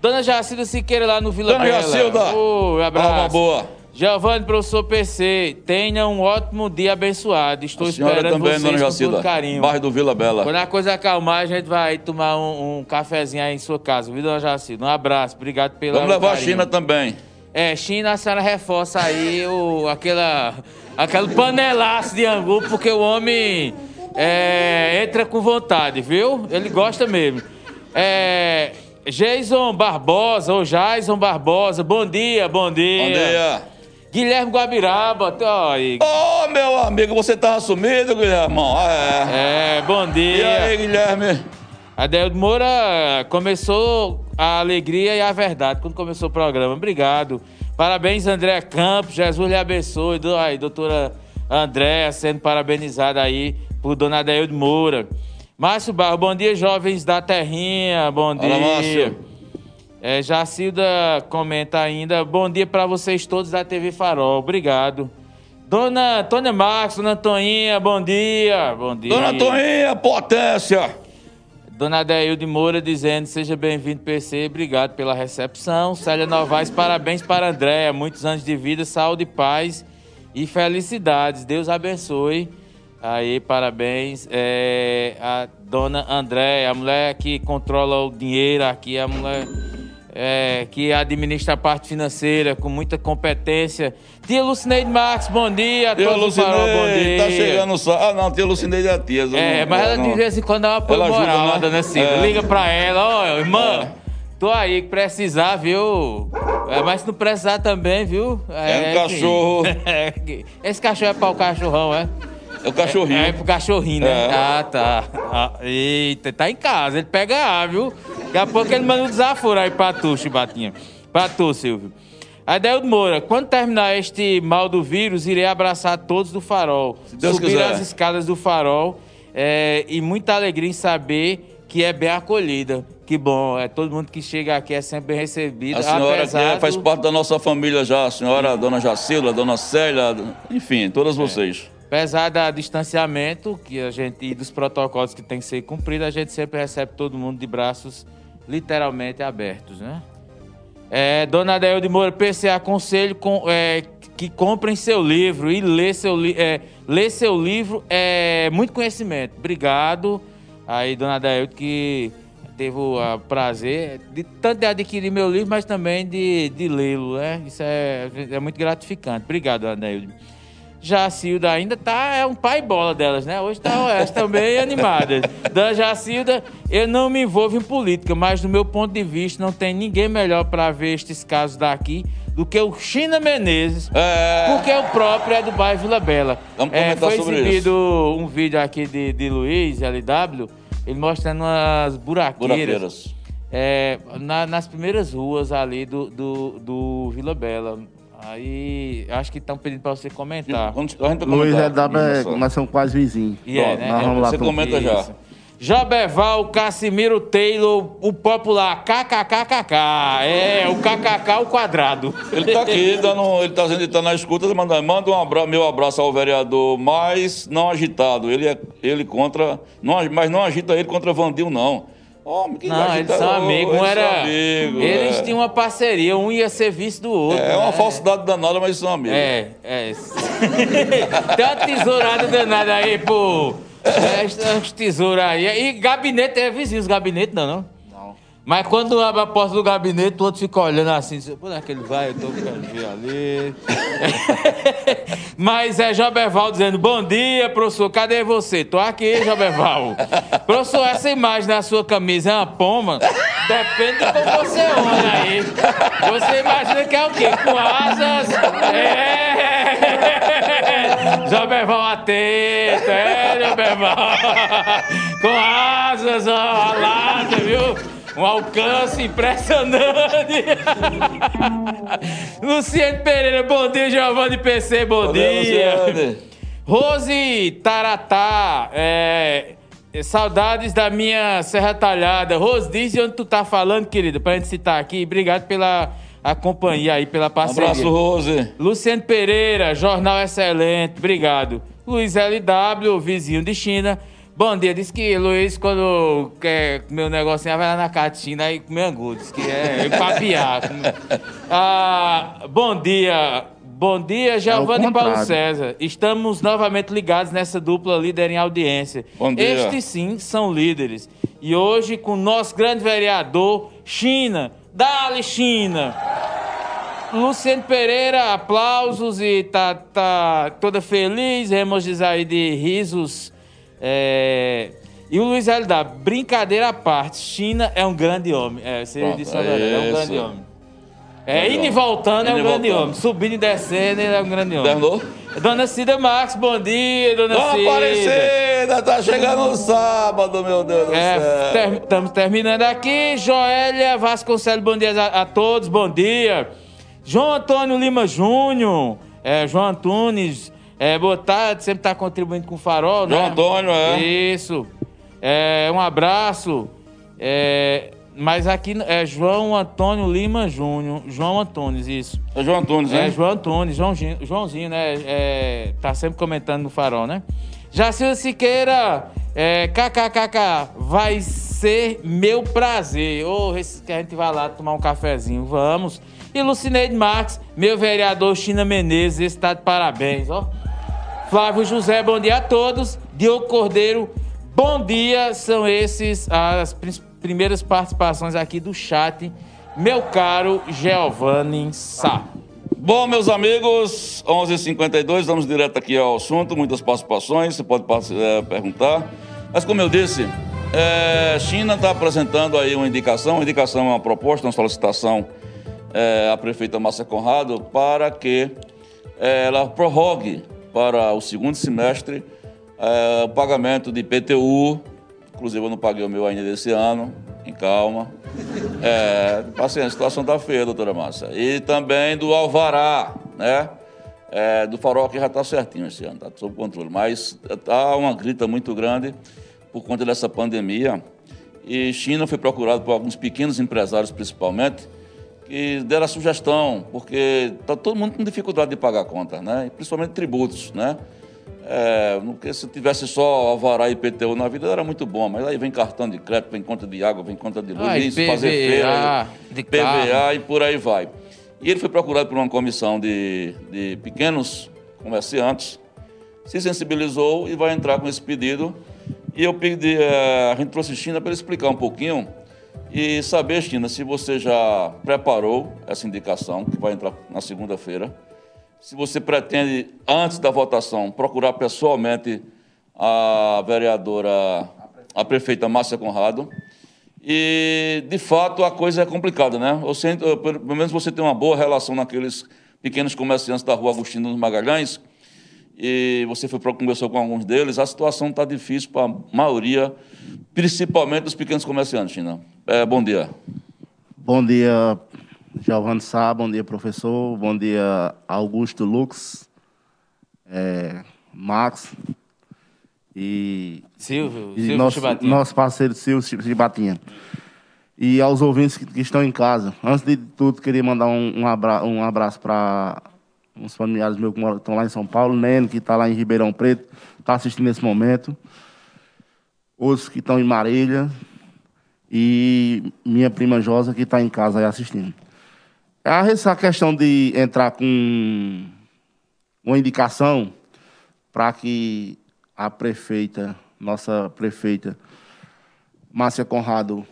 Dona Jacilda Siqueira lá no Vila Dona Bela. Jacilda, Ô, abraço. alma boa. Giovanni, professor PC, tenha um ótimo dia abençoado. Estou A esperando também, vocês Dona com Jacilda. todo carinho. Bairro do Vila Bela. Quando a coisa acalmar, a gente vai tomar um, um cafezinho aí em sua casa, viu, Dona Jacilda? Um abraço, obrigado pela Vamos levar a carinho. China também. É, China, a senhora reforça aí o, aquela, aquele panelaço de angu, porque o homem é, entra com vontade, viu? Ele gosta mesmo. É, Jason Barbosa, ou Jason Barbosa, bom dia, bom dia. Bom dia. Guilherme Guabiraba, ó aí. Ô, meu amigo, você tava sumido, Guilhermão? Ah, é. É, bom E dia. aí, Guilherme? Adeldo Moura começou a alegria e a verdade quando começou o programa. Obrigado. Parabéns, André Campos. Jesus lhe abençoe. Aí, doutora Andréa sendo parabenizada aí por dona Adeldo Moura. Márcio Barro, bom dia, jovens da Terrinha. Bom dia. Fala, Márcio. É, Jacilda comenta ainda. Bom dia para vocês todos da TV Farol. Obrigado. Dona Antônia Marcos, Dona Toinha, bom dia. Bom dia. Dona Toinha, potência. Dona Adeilde Moura dizendo, seja bem-vindo, PC, obrigado pela recepção. Célia Novaes, parabéns para Andréia, muitos anos de vida, saúde, paz e felicidades. Deus abençoe Aí, parabéns. É, a dona André, a mulher que controla o dinheiro aqui, a mulher é, que administra a parte financeira com muita competência. Tia Lucineide Marques, bom dia. Tia todos Farol, bom Lucineide, dia. tá chegando só. Ah, não, tia Lucineide é a tia. É, mas ela de vez em quando dá uma apoio Ela ajuda, moral, né? né? É. Liga pra ela, ó, irmã, tô aí, que precisar, viu? É, mas se não precisar também, viu? É um cachorro. Esse cachorro é pra o cachorrão, é? É o cachorrinho. É, é pro cachorrinho, né? É. Ah, tá. Ah, eita, tá em casa, ele pega A, viu? Daqui a pouco ele manda um desaforo aí pra tu, Chibatinha. Pra tu, Silvio. Adeldo Moura, quando terminar este mal do vírus, irei abraçar todos do farol. Subir quiser. as escadas do farol. é, e muita alegria em saber que é bem acolhida. Que bom, é todo mundo que chega aqui é sempre bem recebido. A senhora que é- faz parte da nossa família já, a senhora, a dona Jacila, a dona Célia, enfim, todas vocês. Apesar da distanciamento que a gente e dos protocolos que tem que ser cumprido, a gente sempre recebe todo mundo de braços literalmente abertos, né? É, Dona Adeilde Moura, PC, aconselho com, é, que comprem seu livro e lê seu, li é, lê seu livro é muito conhecimento. Obrigado aí, Dona Adeilde, que teve o prazer de tanto de adquirir meu livro, mas também de, de lê-lo, né? Isso é, é muito gratificante. Obrigado, Dona Adeilde. Jacilda ainda tá, é um pai bola delas, né? Hoje tá, elas estão bem animadas. Da Jacilda, eu não me envolvo em política, mas do meu ponto de vista, não tem ninguém melhor para ver estes casos daqui do que o China Menezes, É. porque o próprio é do bairro Vila Bela. Vamos É, comentar foi sobre exibido um vídeo aqui de, de Luiz, LW, ele mostrando umas buraqueiras. Buraqueiras. É, na- nas primeiras ruas ali do, do, do Vila Bela. Aí acho que estão pedindo para você comentar. Gente vai Luiz é W, Isso. nós somos quase vizinhos. E é, Pronto, né? nós vamos lá Você comenta já. Isso. Joberval, Cassimiro Taylor, o popular KKKKK. É, o KKK ao quadrado. Ele tá aqui, dando, ele tá dizendo que tá na escuta, ele manda, manda um abra, meu abraço ao vereador, mas não agitado. Ele é ele contra, não, mas não agita ele contra Vandil, não. Homem, que Não, eles são amigos. Um eles era. eles é. tinham uma parceria, um ia ser vice do outro. É uma né? falsidade danada, mas são amigos. É, é. Tem uma tesourada danada aí, pô. É, umas tesouras aí. E gabinete é vizinho, os gabinetes não, não? Mas quando abre a porta do gabinete, o outro fica olhando assim, por é que ele vai? Eu tô querendo ver ali. Mas é Joberval dizendo, bom dia, professor, cadê você? Tô aqui, Joberval. professor, essa imagem na sua camisa é uma poma? Depende de como você olha aí. Você imagina que é o quê? Com asas? É! Joberval atento, é, Joberval. Com asas, ó, alada, viu? Um alcance impressionante. Luciano Pereira, bom dia, Giovanni PC, bom Valeu, dia. Luciane. Rose Taratá, é, saudades da minha Serra Talhada. Rose, diz de onde tu tá falando, querida, pra gente citar aqui. Obrigado pela a companhia aí, pela Um parceria. abraço, Rose. Luciano Pereira, jornal excelente, obrigado. Luiz LW, vizinho de China. Bom dia, diz que Luiz, quando quer comer um negocinho, vai lá na catina e comer angu. Diz que é papiar. ah, bom dia, bom dia, Giovanni É Paulo. César. Estamos novamente ligados nessa dupla líder em audiência. Bom dia. Estes sim são líderes. E hoje, com o nosso grande vereador, China. Dale, China! Luciano Pereira, aplausos e tá, tá toda feliz, emojis aí de risos. É, E o Luiz LW, brincadeira à parte, China é um grande homem. É, você Pronto, disse verdade, é um isso. grande homem. É, indo e voltando é um grande voltando. homem. Subindo e descendo, ele é um grande homem. Terminou? Dona Cida Marques, bom dia, dona Dona Cida. Aparecida, tá chegando no sábado, meu Deus do É, céu. estamos terminando aqui. Joélia Vasconcelos, bom dia a, a todos, bom dia. João Antônio Lima Júnior, é, João Antunes, é, boa tarde, sempre está contribuindo com o farol, né? João Antônio, é. Isso. É, um abraço. É, mas aqui é João Antônio Lima Júnior. João Antunes, isso. É João Antunes, É, né? João Antunes, Joãozinho, Joãozinho né? É, tá sempre comentando no farol, né? Jacilda Siqueira, é, kkkk, vai ser meu prazer. Ô, esse que a gente vai lá tomar um cafezinho, vamos. E Lucineide Marques, meu vereador China Menezes, esse tá de parabéns, ó. Flávio José, bom dia a todos. Diogo Cordeiro, bom dia. São esses as primeiras participações aqui do chat. Meu caro Giovanni Sá. Bom, meus amigos, 11h52, vamos direto aqui ao assunto. Muitas participações, você pode é, perguntar. Mas, como eu disse, é, China está apresentando aí uma indicação. Uma indicação é uma proposta, uma solicitação é, à prefeita Márcia Conrado para que ela prorrogue para o segundo semestre é, o pagamento de IPTU. Inclusive, eu não paguei o meu ainda desse ano, em calma. É, paciência, a situação está feia, doutora Márcia. E também do Alvará, né? É, do farol que já está certinho esse ano, está sob controle. Mas está uma grita muito grande por conta dessa pandemia. E China foi procurado por alguns pequenos empresários, principalmente, que deram a sugestão, porque está todo mundo com dificuldade de pagar conta, né? E principalmente tributos, né? É, porque se tivesse só Alvará e IPTU na vida era muito bom, mas aí vem cartão de crédito, vem conta de água, vem conta de luz, ah, isso, PVA, fazer feira, PVA carro. e por aí vai. E ele foi procurado por uma comissão de, de pequenos comerciantes, se sensibilizou e vai entrar com esse pedido. E eu pedi, é, a gente trouxe China para ele explicar um pouquinho e saber, China, se você já preparou essa indicação, que vai entrar na segunda-feira, se você pretende, antes da votação, procurar pessoalmente a vereadora, a prefeita Márcia Conrado. E, de fato, a coisa é complicada, né? Você, pelo menos você tem uma boa relação naqueles pequenos comerciantes da rua Agostinho dos Magalhães, e você foi conversou com alguns deles, a situação está difícil para a maioria, principalmente dos pequenos comerciantes, China. É, bom dia. Bom dia, Giovanni Sá, bom dia, professor. Bom dia, Augusto Lux, é, Max e. Silvio, e Silvio nosso, Chibatinha. nosso parceiro Silvio Chibatinha. E aos ouvintes que, que, estão em casa. Antes de tudo, queria mandar um, um, abra, um abraço para uns familiares meus que estão lá em São Paulo, Neno, que está lá em Ribeirão Preto, está assistindo nesse momento. Outros que estão em Marília. E minha prima Josa, que está em casa aí assistindo. Essa questão de entrar com uma indicação para que a prefeita, nossa prefeita, Márcia Conrado,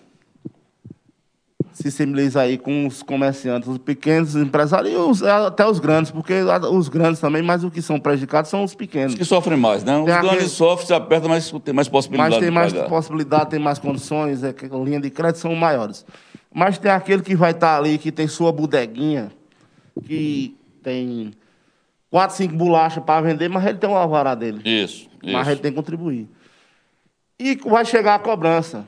se sensibiliza aí com os comerciantes, os pequenos empresários e os, até os grandes, porque os grandes também, mas os que são prejudicados são os pequenos. Os que sofrem mais, né? Os tem grandes aquele... sofrem, se aperta, mas tem mais possibilidade Mas tem mais possibilidade, tem mais condições, é, a linha de crédito são maiores. Mas tem aquele que vai estar ali, que tem sua bodeguinha, que tem quatro, cinco bolachas para vender, mas ele tem um alvará dele. Isso, Mas ele tem que contribuir. E vai chegar a cobrança.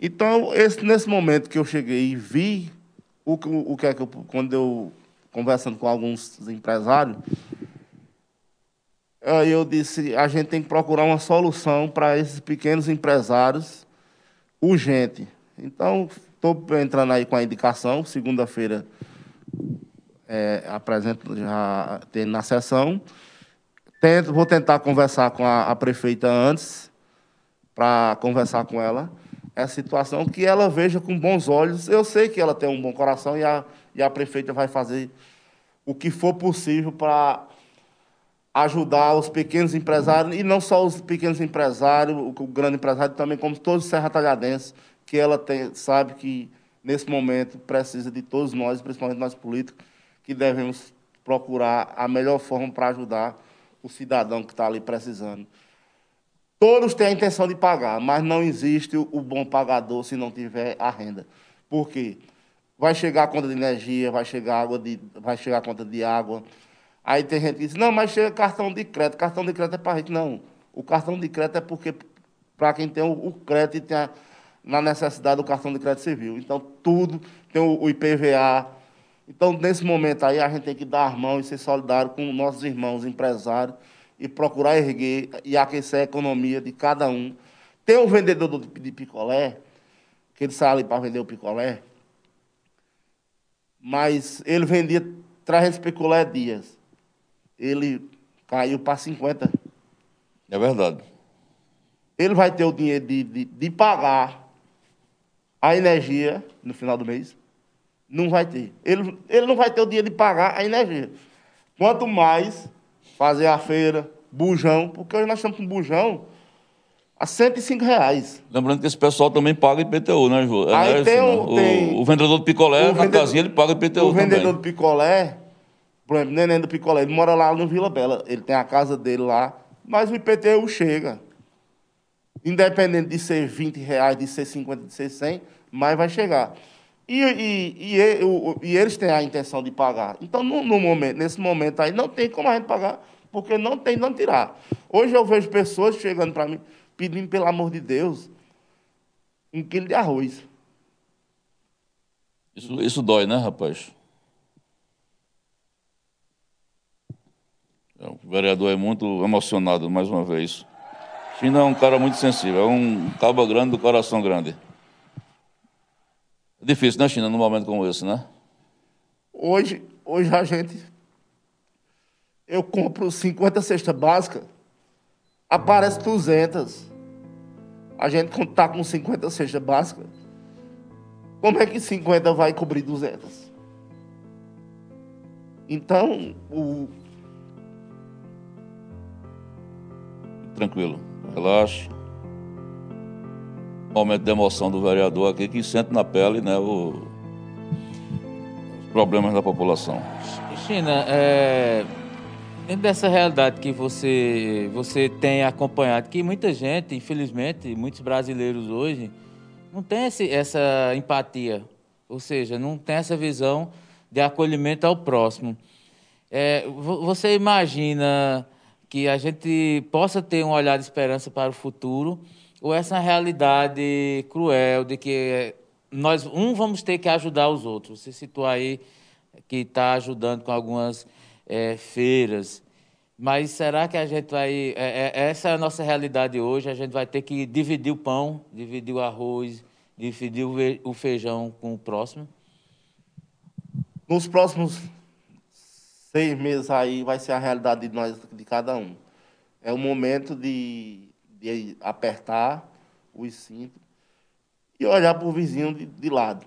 Então, esse, nesse momento que eu cheguei e vi o, o, o que é que eu, quando eu conversando com alguns empresários, aí eu disse, a gente tem que procurar uma solução para esses pequenos empresários urgente. Então, estou entrando aí com a indicação, segunda-feira é, apresento já na sessão. Tento, vou tentar conversar com a, a prefeita antes, para conversar com ela essa situação, que ela veja com bons olhos. Eu sei que ela tem um bom coração e a, e a prefeita vai fazer o que for possível para ajudar os pequenos empresários, e não só os pequenos empresários, o, grande empresário, também como todos os serra-talhadenses, que ela tem, sabe que, nesse momento, precisa de todos nós, principalmente nós políticos, que devemos procurar a melhor forma para ajudar o cidadão que está ali precisando. Todos têm a intenção de pagar, mas não existe o bom pagador se não tiver a renda. Por quê? Vai chegar a conta de energia, vai chegar, água de, vai chegar a conta de água. Aí tem gente que diz, não, mas chega cartão de crédito. Cartão de crédito é para gente. Não. O cartão de crédito é porque para quem tem o, o crédito e tem a, na necessidade do cartão de crédito civil. Então, tudo tem o, o IPVA. Então, nesse momento aí, a gente tem que dar as mãos e ser solidário com nossos irmãos empresários e procurar erguer e aquecer a economia de cada um. Tem um vendedor de picolé, que ele sai ali para vender o picolé, mas ele vendia 300 picolé dias. Ele caiu para 50. É verdade. Ele vai ter o dinheiro de, de, de pagar a energia no final do mês? Não vai ter. Ele, ele não vai ter o dinheiro de pagar a energia. Quanto mais fazer a feira, bujão, porque hoje nós estamos com bujão a 105 reais. Lembrando que esse pessoal também paga IPTU, né, Ju? Aí É, tem o- tem- o, vendedor do picolé, o na vendedor- casinha, ele paga IPTU o vendedor também. do picolé, por exemplo, neném do picolé, ele mora lá no Vila Bela. Ele tem a casa dele lá, mas o IPTU chega. Independente de ser 20 reais, de ser 50, de ser 100, mas vai chegar. E, e, e, e- eles têm a intenção de pagar. Então, no, no momento, nesse momento aí, não tem como a gente pagar, porque não tem de onde tirar. Hoje eu vejo pessoas chegando para mim, pedindo, pelo amor de Deus, um quilo de arroz. Isso, isso dói, né, rapaz? É, O vereador é muito emocionado, mais uma vez. China é um cara muito sensível, é um cabo grande do coração grande. Difícil, né, China, num momento como esse, né? Hoje, hoje a gente. Eu compro 50 cestas básicas, aparece 200. A gente quando tá com 50 cestas básicas, como é que 50 vai cobrir 200? Então, o, Tranquilo, relaxe. Momento de emoção do vereador aqui, que sente na pele né, o- os problemas da população. China, é, dentro dessa realidade que você, você tem acompanhado, que muita gente, infelizmente, muitos brasileiros hoje, não tem esse, essa empatia, ou seja, não tem essa visão de acolhimento ao próximo. É, vo- você imagina que a gente possa ter um olhar de esperança para o futuro, ou essa realidade cruel de que nós, um, vamos ter que ajudar os outros? Você citou aí que está ajudando com algumas eh, feiras. Mas será que a gente vai. é- é- essa é a nossa realidade hoje. A gente vai ter que dividir o pão, dividir o arroz, dividir o feijão com o próximo? nos próximos seis meses aí vai ser a realidade de nós, de cada um. É o momento de, de apertar os cintos e olhar para o vizinho de, de lado.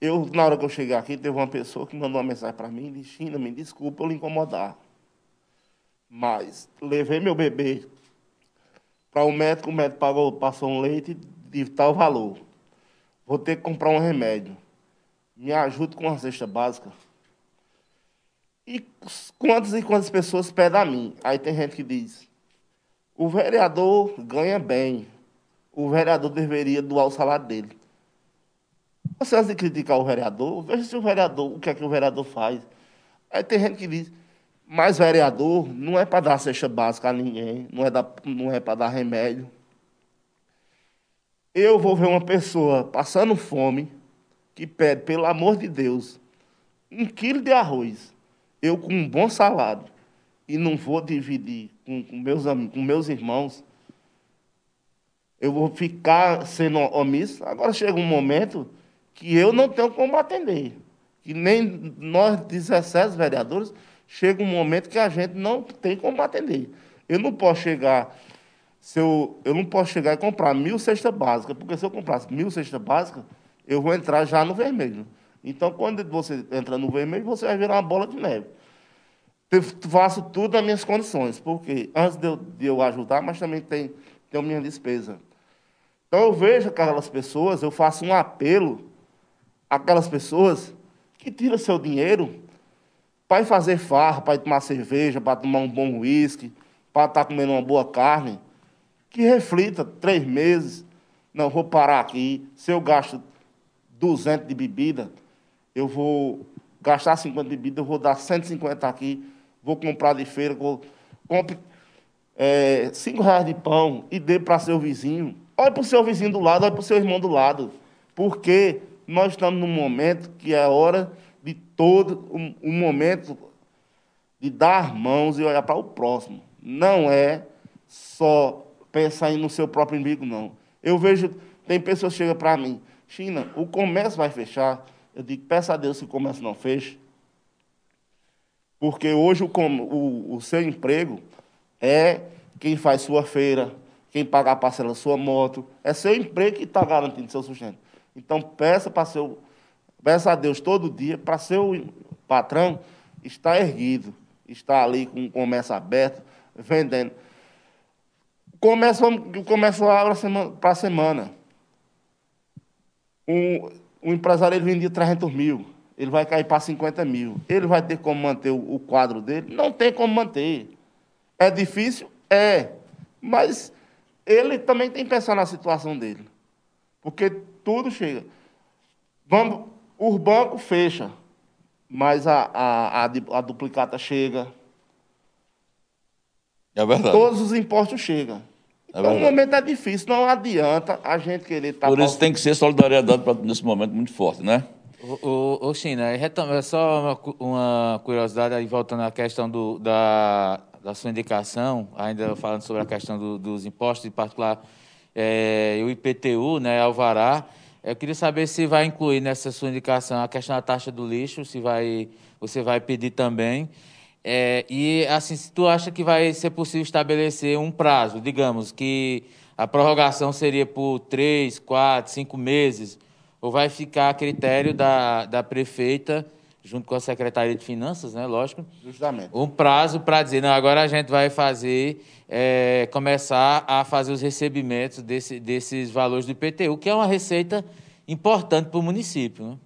Eu, na hora que eu cheguei aqui, teve uma pessoa que mandou uma mensagem para mim, disse, China, me desculpa eu lhe incomodar. Mas levei meu bebê para o médico, o médico pagou, passou um leite de tal valor. Vou ter que comprar um remédio. Me ajude com uma cesta básica. E quantas e quantas pessoas pedem a mim? Aí tem gente que diz, o vereador ganha bem. O vereador deveria doar o salário dele. Você antes de criticar o vereador, veja se o vereador, o que é que o vereador faz. Aí tem gente que diz, mas vereador não é para dar cesta básica a ninguém, não é, não é para dar remédio. Eu vou ver uma pessoa passando fome, que pede, pelo amor de Deus, um quilo de arroz, eu com um bom salário, e não vou dividir com, com meus, com meus irmãos, eu vou ficar sendo omisso. Agora chega um momento que eu não tenho como atender. Que nem nós, 17 vereadores, chega um momento que a gente não tem como atender. Eu não posso chegar, se eu, eu não posso chegar e comprar mil cestas básicas, porque se eu comprasse mil cestas básicas, eu vou entrar já no vermelho. Então, quando você entra no vermelho, você vai virar uma bola de neve. Faço tudo nas minhas condições, porque antes de eu, de eu ajudar, mas também tem, tem a minha despesa. Então eu vejo aquelas pessoas, eu faço um apelo àquelas pessoas que tiram seu dinheiro para ir fazer farra, para ir tomar cerveja, para tomar um bom uísque, para estar comendo uma boa carne, que reflita três meses, não vou parar aqui, se eu gasto 200 de bebida, eu vou gastar 50 de bebida, eu vou dar 150 aqui, vou comprar de feira, vou, compre é, 5 reais de pão e dê para seu vizinho. Olhe para o seu vizinho do lado, olhe para o seu irmão do lado. Porque nós estamos num momento que é hora de todo um, um momento de dar mãos e olhar para o próximo. Não é só pensar no seu próprio inimigo, não. Eu vejo, tem pessoas que chegam para mim, China, o comércio vai fechar. Eu digo, peça a Deus que o comércio não feche. Porque hoje o, o, o seu emprego é quem faz sua feira, quem paga a parcela da sua moto. É seu emprego que está garantindo seu sustento. Então peça para seu. Peça a Deus todo dia para seu patrão estar erguido, estar ali com o comércio aberto, vendendo. Começa, começa a para a semana. Um, um empresário ele vendia 300 mil, ele vai cair para 50 mil. Ele vai ter como manter o, quadro dele? Não tem como manter. É difícil? É. Mas ele também tem que pensar na situação dele. Porque tudo chega. Vamos, o banco fecha, mas a, a, a, a duplicata chega. É verdade. Todos os impostos chegam. É então, o momento é difícil, não adianta a gente querer estar. Tá Por isso tem que ser solidariedade pra, nesse momento muito forte, né? O, o, o China, é só uma, uma, curiosidade aí, voltando à questão do, da, da sua indicação, ainda falando sobre a questão do, dos impostos, em particular é, o IPTU, né, Alvará. Eu queria saber se vai incluir nessa sua indicação a questão da taxa do lixo, se vai, você vai pedir também. É, e, assim, se tu acha que vai ser possível estabelecer um prazo, digamos, que a prorrogação seria por três, quatro, cinco meses, ou vai ficar a critério da, da prefeita, junto com a Secretaria de Finanças, né, lógico, Justamente. um prazo para dizer, não, agora a gente vai fazer, é, começar a fazer os recebimentos desse, desses valores do IPTU, que é uma receita importante para o município, né?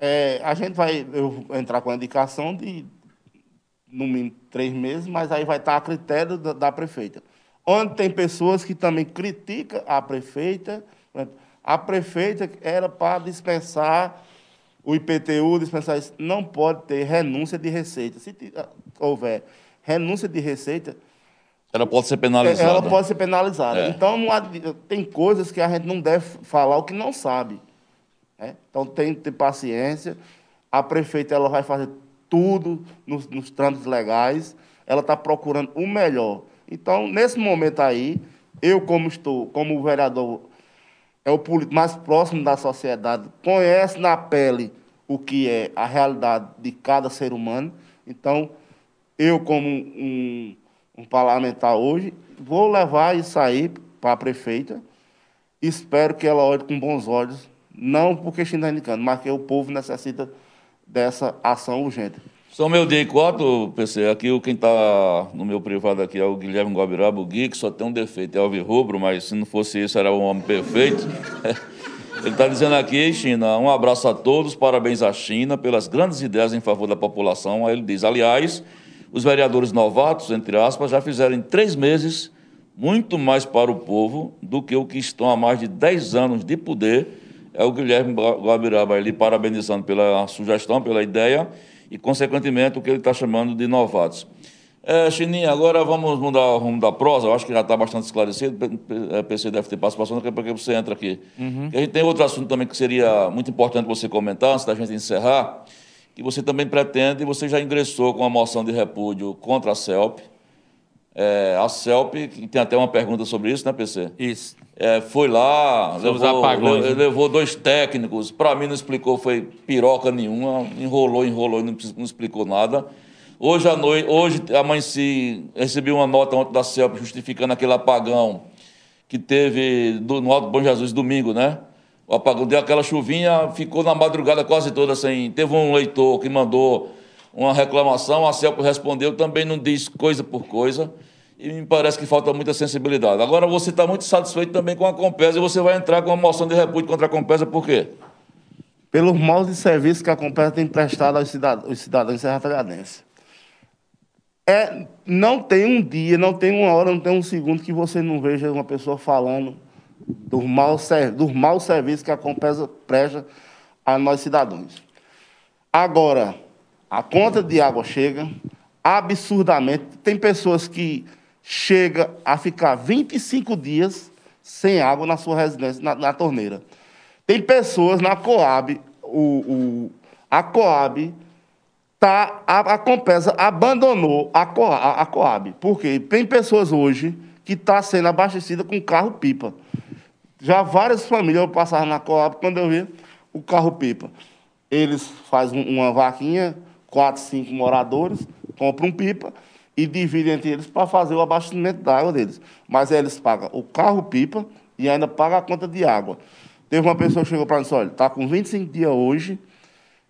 É, a gente vai eu entrar com a indicação de, no mínimo, três meses, mas aí vai estar a critério da, da prefeita. Onde tem pessoas que também criticam a prefeita? A prefeita era para dispensar o IPTU, dispensar isso. Não pode ter renúncia de receita. Se ah, houver renúncia de receita. Ela pode ser penalizada. Ela pode ser penalizada. É. Então, há, tem coisas que a gente não deve falar o que não sabe. Né? Então tem que ter paciência. A prefeita ela vai fazer tudo nos, nos trâmites legais. Ela está procurando o melhor. Então, nesse momento aí, eu, como estou, como vereador, é o político mais próximo da sociedade, conhece na pele o que é a realidade de cada ser humano. Então, eu, como um, um parlamentar hoje, vou levar isso aí para a prefeita. Espero que ela olhe com bons olhos não porque está indicando, mas que o povo necessita dessa ação urgente. São meu dia e quatro, PC. Aqui quem está no meu privado aqui é o Guilherme Guabiraba, o Gui, que só tem um defeito, é o rubro, mas se não fosse isso era um homem perfeito. Ele está dizendo aqui, China, um abraço a todos, parabéns à China pelas grandes ideias em favor da população. Aí ele diz, aliás, os vereadores novatos, entre aspas, já fizeram em três meses muito mais para o povo do que o que estão há mais de dez anos de poder é o Guilherme Guabiraba ali parabenizando pela sugestão, pela ideia e, consequentemente, o que ele está chamando de novatos. É, Chininha, agora vamos mudar o rumo da prosa, eu acho que já está bastante esclarecido, o PC deve ter participação, daqui a pouco você entra aqui. Uhum. a gente tem outro assunto também que seria muito importante você comentar, antes da gente encerrar, que você também pretende, você já ingressou com a moção de repúdio contra a CELP, é, a CELP, que tem até uma pergunta sobre isso, né, PC? Isso. É, foi lá, levou, apagões, né? levou dois técnicos, para mim não explicou, foi piroca nenhuma, enrolou, enrolou e não, não, explicou nada. Hoje à noite, hoje amanheci, recebi uma nota ontem da CELP justificando aquele apagão que teve do, no Alto Bom Jesus domingo, né? O apagão deu aquela chuvinha, ficou na madrugada quase toda sem. Teve um leitor que mandou uma reclamação, a CELP respondeu, também não diz coisa por coisa, e me parece que falta muita sensibilidade. Agora você está muito satisfeito também com a Compesa e você vai entrar com uma moção de repúdio contra a Compesa, por quê? Pelos maus de serviço que a Compesa tem prestado aos cidadãos, aos cidadãos serratalhadenses. É, não tem um dia, não tem uma hora, não tem um segundo que você não veja uma pessoa falando dos maus, dos maus serviços que a Compesa presta a nós cidadãos. Agora, a conta de água chega absurdamente. Tem pessoas que chegam a ficar 25 dias sem água na sua residência, na, na torneira. Tem pessoas na Coab, o, o, a Coab, tá, a, a Compesa abandonou a, Coab, a, a Coab. Por quê? Tem pessoas hoje que estão tá sendo abastecidas com carro-pipa. Já várias famílias passaram na Coab quando eu vi o carro-pipa. Eles fazem uma vaquinha quatro, cinco moradores, compram um pipa e dividem entre eles para fazer o abastecimento da água deles. Mas eles pagam o carro-pipa e ainda pagam a conta de água. Teve uma pessoa que chegou para nós, olha, está com 25 dias hoje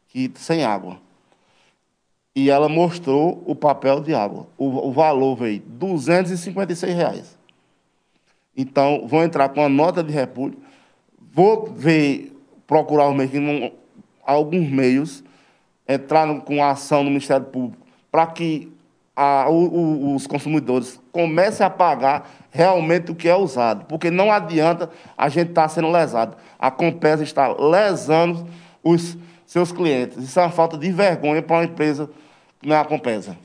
que, sem água. e ela mostrou o papel de água. O, o valor veio 256 reais. Então, vou entrar com a nota de repúdio, vou ver, procurar os alguns meios, entrar com a ação no Ministério Público, para que a, o, o, os consumidores comecem a pagar realmente o que é usado. Porque não adianta a gente estar tá sendo lesado. A Compesa está lesando os seus clientes. Isso é uma falta de vergonha para uma empresa que não é a Compesa.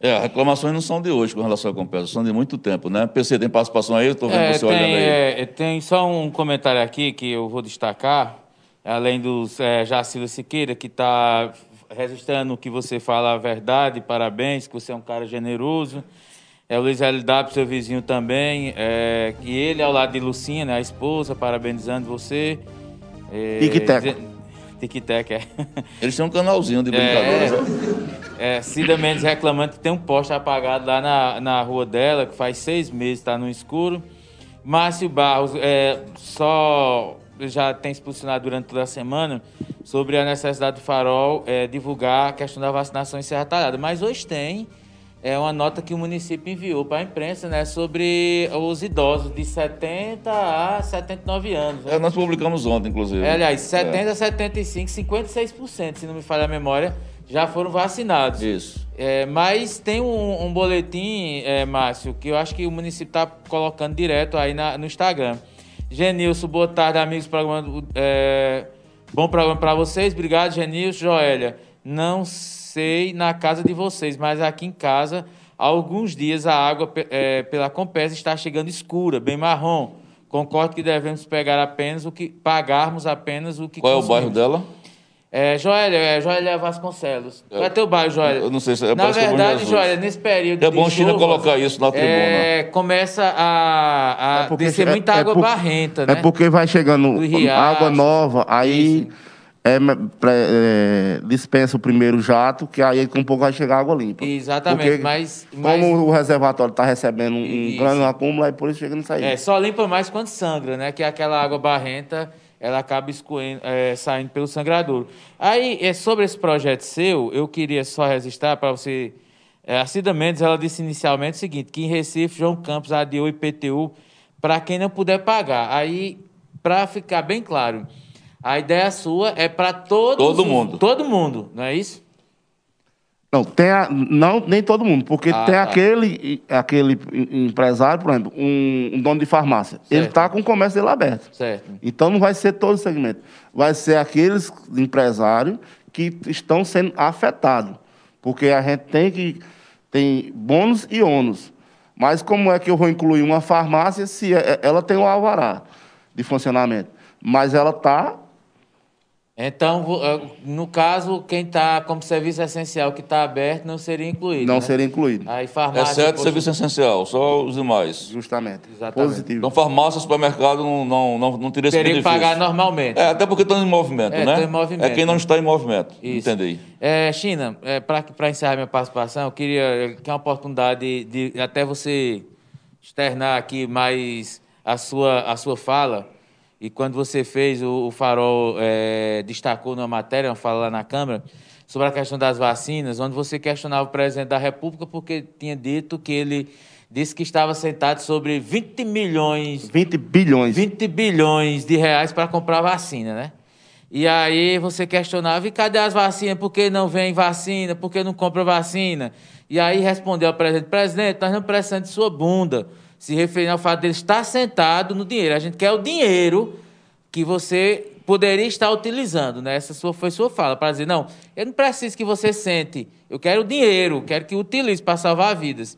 É, reclamações não são de hoje com relação à Compesa, são de muito tempo, né? PC tem participação aí? Estou vendo é, você tem, olhando aí. É, tem só um comentário aqui que eu vou destacar, além do é, Jacila Siqueira, que está registrando que você fala a verdade, parabéns, que você é um cara generoso. É o Luiz LW, seu vizinho também. É, e ele ao lado de Lucinha, né, a esposa, parabenizando você. É, Tic-tac. Tic-tac, é. Eles têm um canalzinho de brincadeiras. É, é, Cida Mendes reclamando que tem um poste apagado lá na, na rua dela, que faz seis meses está no escuro. Márcio Barros, é, só já tem se posicionado durante toda a semana sobre a necessidade do Farol é, divulgar a questão da vacinação em Serra Talhada. Mas hoje tem é uma nota que o município enviou para a imprensa né, sobre os idosos de 70 a 79 anos. Né? É, nós publicamos ontem, inclusive. É, aliás, 70 é. a 75, 56%, se não me falha a memória, já foram vacinados. Isso. É, mas tem um, um boletim, é, Márcio, que eu acho que o município está colocando direto aí na, no Instagram. Genilson, boa tarde, amigos. Programa, é, bom programa para vocês. Obrigado, Genilson. Joélia, não sei na casa de vocês, mas aqui em casa, há alguns dias a água é, pela Compesa está chegando escura, bem marrom. Concordo que devemos pegar apenas o que pagarmos apenas o que Qual consumimos. é o bairro dela? É, Joélia, é Joélia Vasconcelos. Qual é teu bairro, Joélia? Eu não sei se é Na verdade, Joélia, nesse período. É bom China colocar isso na tribuna. É, começa a, a é descer muita é, água barrenta, né? É porque vai chegando água nova, aí é, é, dispensa o primeiro jato, que aí com um pouco vai chegar água limpa. Exatamente, porque, mas, mas... Como o reservatório está recebendo um, grande acúmulo, aí por isso chega nisso aí. É, só limpa mais quando sangra, né? Que é aquela água barrenta ela acaba escoendo, é, saindo pelo sangradouro. Aí, é, sobre esse projeto seu, eu queria só registrar para você. É, a Cida Mendes ela disse inicialmente o seguinte: que em Recife, João Campos adiou IPTU para quem não puder pagar. Aí, para ficar bem claro, a ideia sua é para todo mundo. Todo mundo, não é isso? Não, tem a, não, nem todo mundo, porque ah, tem tá. aquele, aquele empresário, por exemplo, um, um dono de farmácia. Certo. Ele está com o comércio dele aberto. Certo. Então não vai ser todo o segmento. Vai ser aqueles empresários que estão sendo afetados. Porque a gente tem que. Tem bônus e ônus. Mas como é que eu vou incluir uma farmácia se é, ela tem um alvará de funcionamento? Mas ela está então, eh, no caso, quem está como serviço essencial que está aberto não seria incluído. Não né? seria incluído. Aí, farmácia, Exceto serviço essencial, só os demais. Justamente. Exatamente. Positivo. Então, farmácia, supermercado não, não, não, não teria esse Teria que pagar normalmente. É, até porque estão em movimento, é, né? Em movimento, é quem não está em movimento. Isso. Entendi. É, China, é, para encerrar minha participação, eu queria que uma oportunidade de, de até você externar aqui mais a sua, a sua fala e quando você fez, o, o Farol é, destacou numa matéria, uma fala lá na Câmara, sobre a questão das vacinas, onde você questionava o presidente da República porque tinha dito que ele disse que estava sentado sobre 20 milhões... 20 bilhões. 20 bilhões de reais para comprar vacina, né? E aí você questionava, e cadê as vacinas? Por que não vem vacina? Por que não compra vacina? E aí respondeu ao presidente, presidente, nós não precisamos de sua bunda se referindo ao fato de ele estar sentado no dinheiro. A gente quer o dinheiro que você poderia estar utilizando, né? Essa sua, foi sua fala, para dizer, não, eu não preciso que você sente, eu quero o dinheiro, quero que utilize para salvar vidas.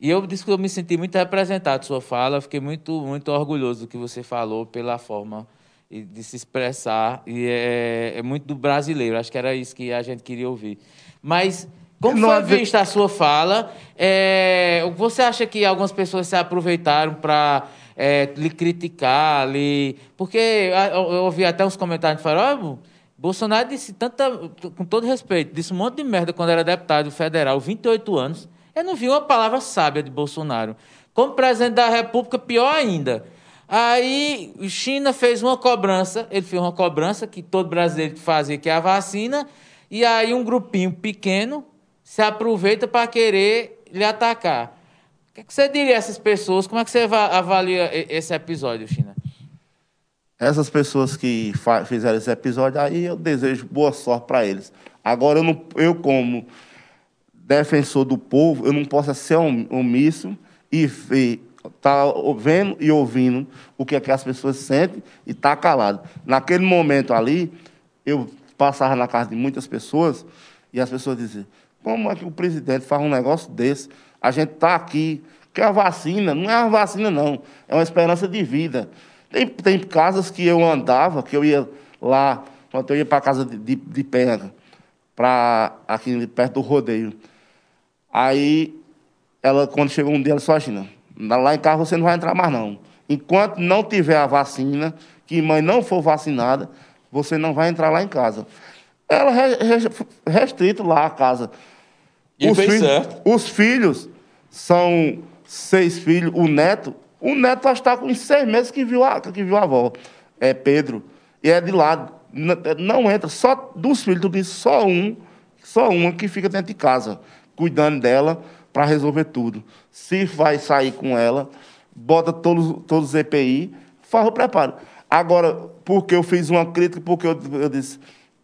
E eu disse que eu me senti muito representado sua fala, fiquei muito, muito orgulhoso do que você falou pela forma de se expressar, e é, é muito do brasileiro, acho que era isso que a gente queria ouvir. Mas como não foi vista a sua fala? É, você acha que algumas pessoas se aproveitaram para é, lhe criticar, lhe... porque eu ouvi até uns comentários que falaram, oh, Bolsonaro disse tanta, com todo respeito, disse um monte de merda quando era deputado federal, 28 anos. Eu não vi uma palavra sábia de Bolsonaro. Como presidente da República, pior ainda. Aí, China fez uma cobrança, ele fez uma cobrança que todo brasileiro fazia, que é a vacina, e aí um grupinho pequeno se aproveita para querer lhe atacar. O que, é que você diria a essas pessoas? Como é que você avalia esse episódio, China? Essas pessoas que fizeram esse episódio aí, eu desejo boa sorte para eles. Agora, eu, não, eu, como defensor do povo, eu não posso ser omisso e ver tá vendo e ouvindo o que, é que as pessoas sentem e tá calado. Naquele momento ali, eu passava na casa de muitas pessoas e as pessoas diziam: como é que o presidente faz um negócio desse? A gente está aqui, que a vacina, não é uma vacina, não, é uma esperança de vida. Tem, tem casas que eu andava, que eu ia lá, quando eu ia para a casa de, de, de Penha, para aqui perto do rodeio. Aí, ela, quando chegou um dia, ela só China, Lá em casa você não vai entrar mais, não. Enquanto não tiver a vacina, que mãe não for vacinada, você não vai entrar lá em casa. Ela restrito lá a casa. E os fez filhos, certo. Os filhos são seis filhos. O neto, o neto já está com seis meses que viu a, que viu a avó. É Pedro. E é de lado. Não entra. Só dos filhos, tu disse, só um, só uma que fica dentro de casa, cuidando dela para resolver tudo. Se vai sair com ela, bota todos, todos os EPI, faz o preparo. Agora, porque eu fiz uma crítica, porque eu, eu disse,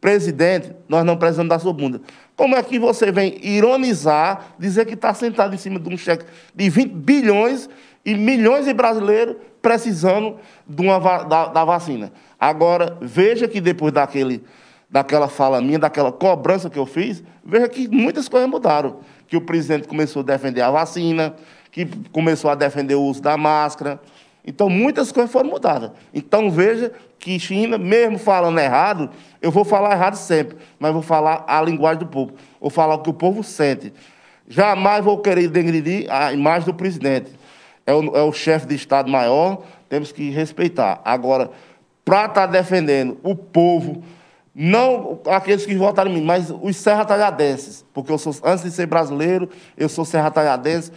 presidente, nós não precisamos da sua bunda. Como é que você vem ironizar, dizer que está sentado em cima de um cheque de 20 bilhões e milhões de brasileiros precisando de uma, da, da vacina? Agora, veja que depois daquele, daquela fala minha, daquela cobrança que eu fiz, veja que muitas coisas mudaram que o presidente começou a defender a vacina, que começou a defender o uso da máscara. Então, muitas coisas foram mudadas. Então, veja que China, mesmo falando errado, eu vou falar errado sempre, mas vou falar a linguagem do povo, vou falar o que o povo sente. Jamais vou querer denegrir a imagem do presidente. É o, é o chefe de Estado maior, temos que respeitar. Agora, para estar tá defendendo o povo, não aqueles que votaram em mim, mas os serra-talhadenses, porque eu sou, antes de ser brasileiro, eu sou serra-talhadense,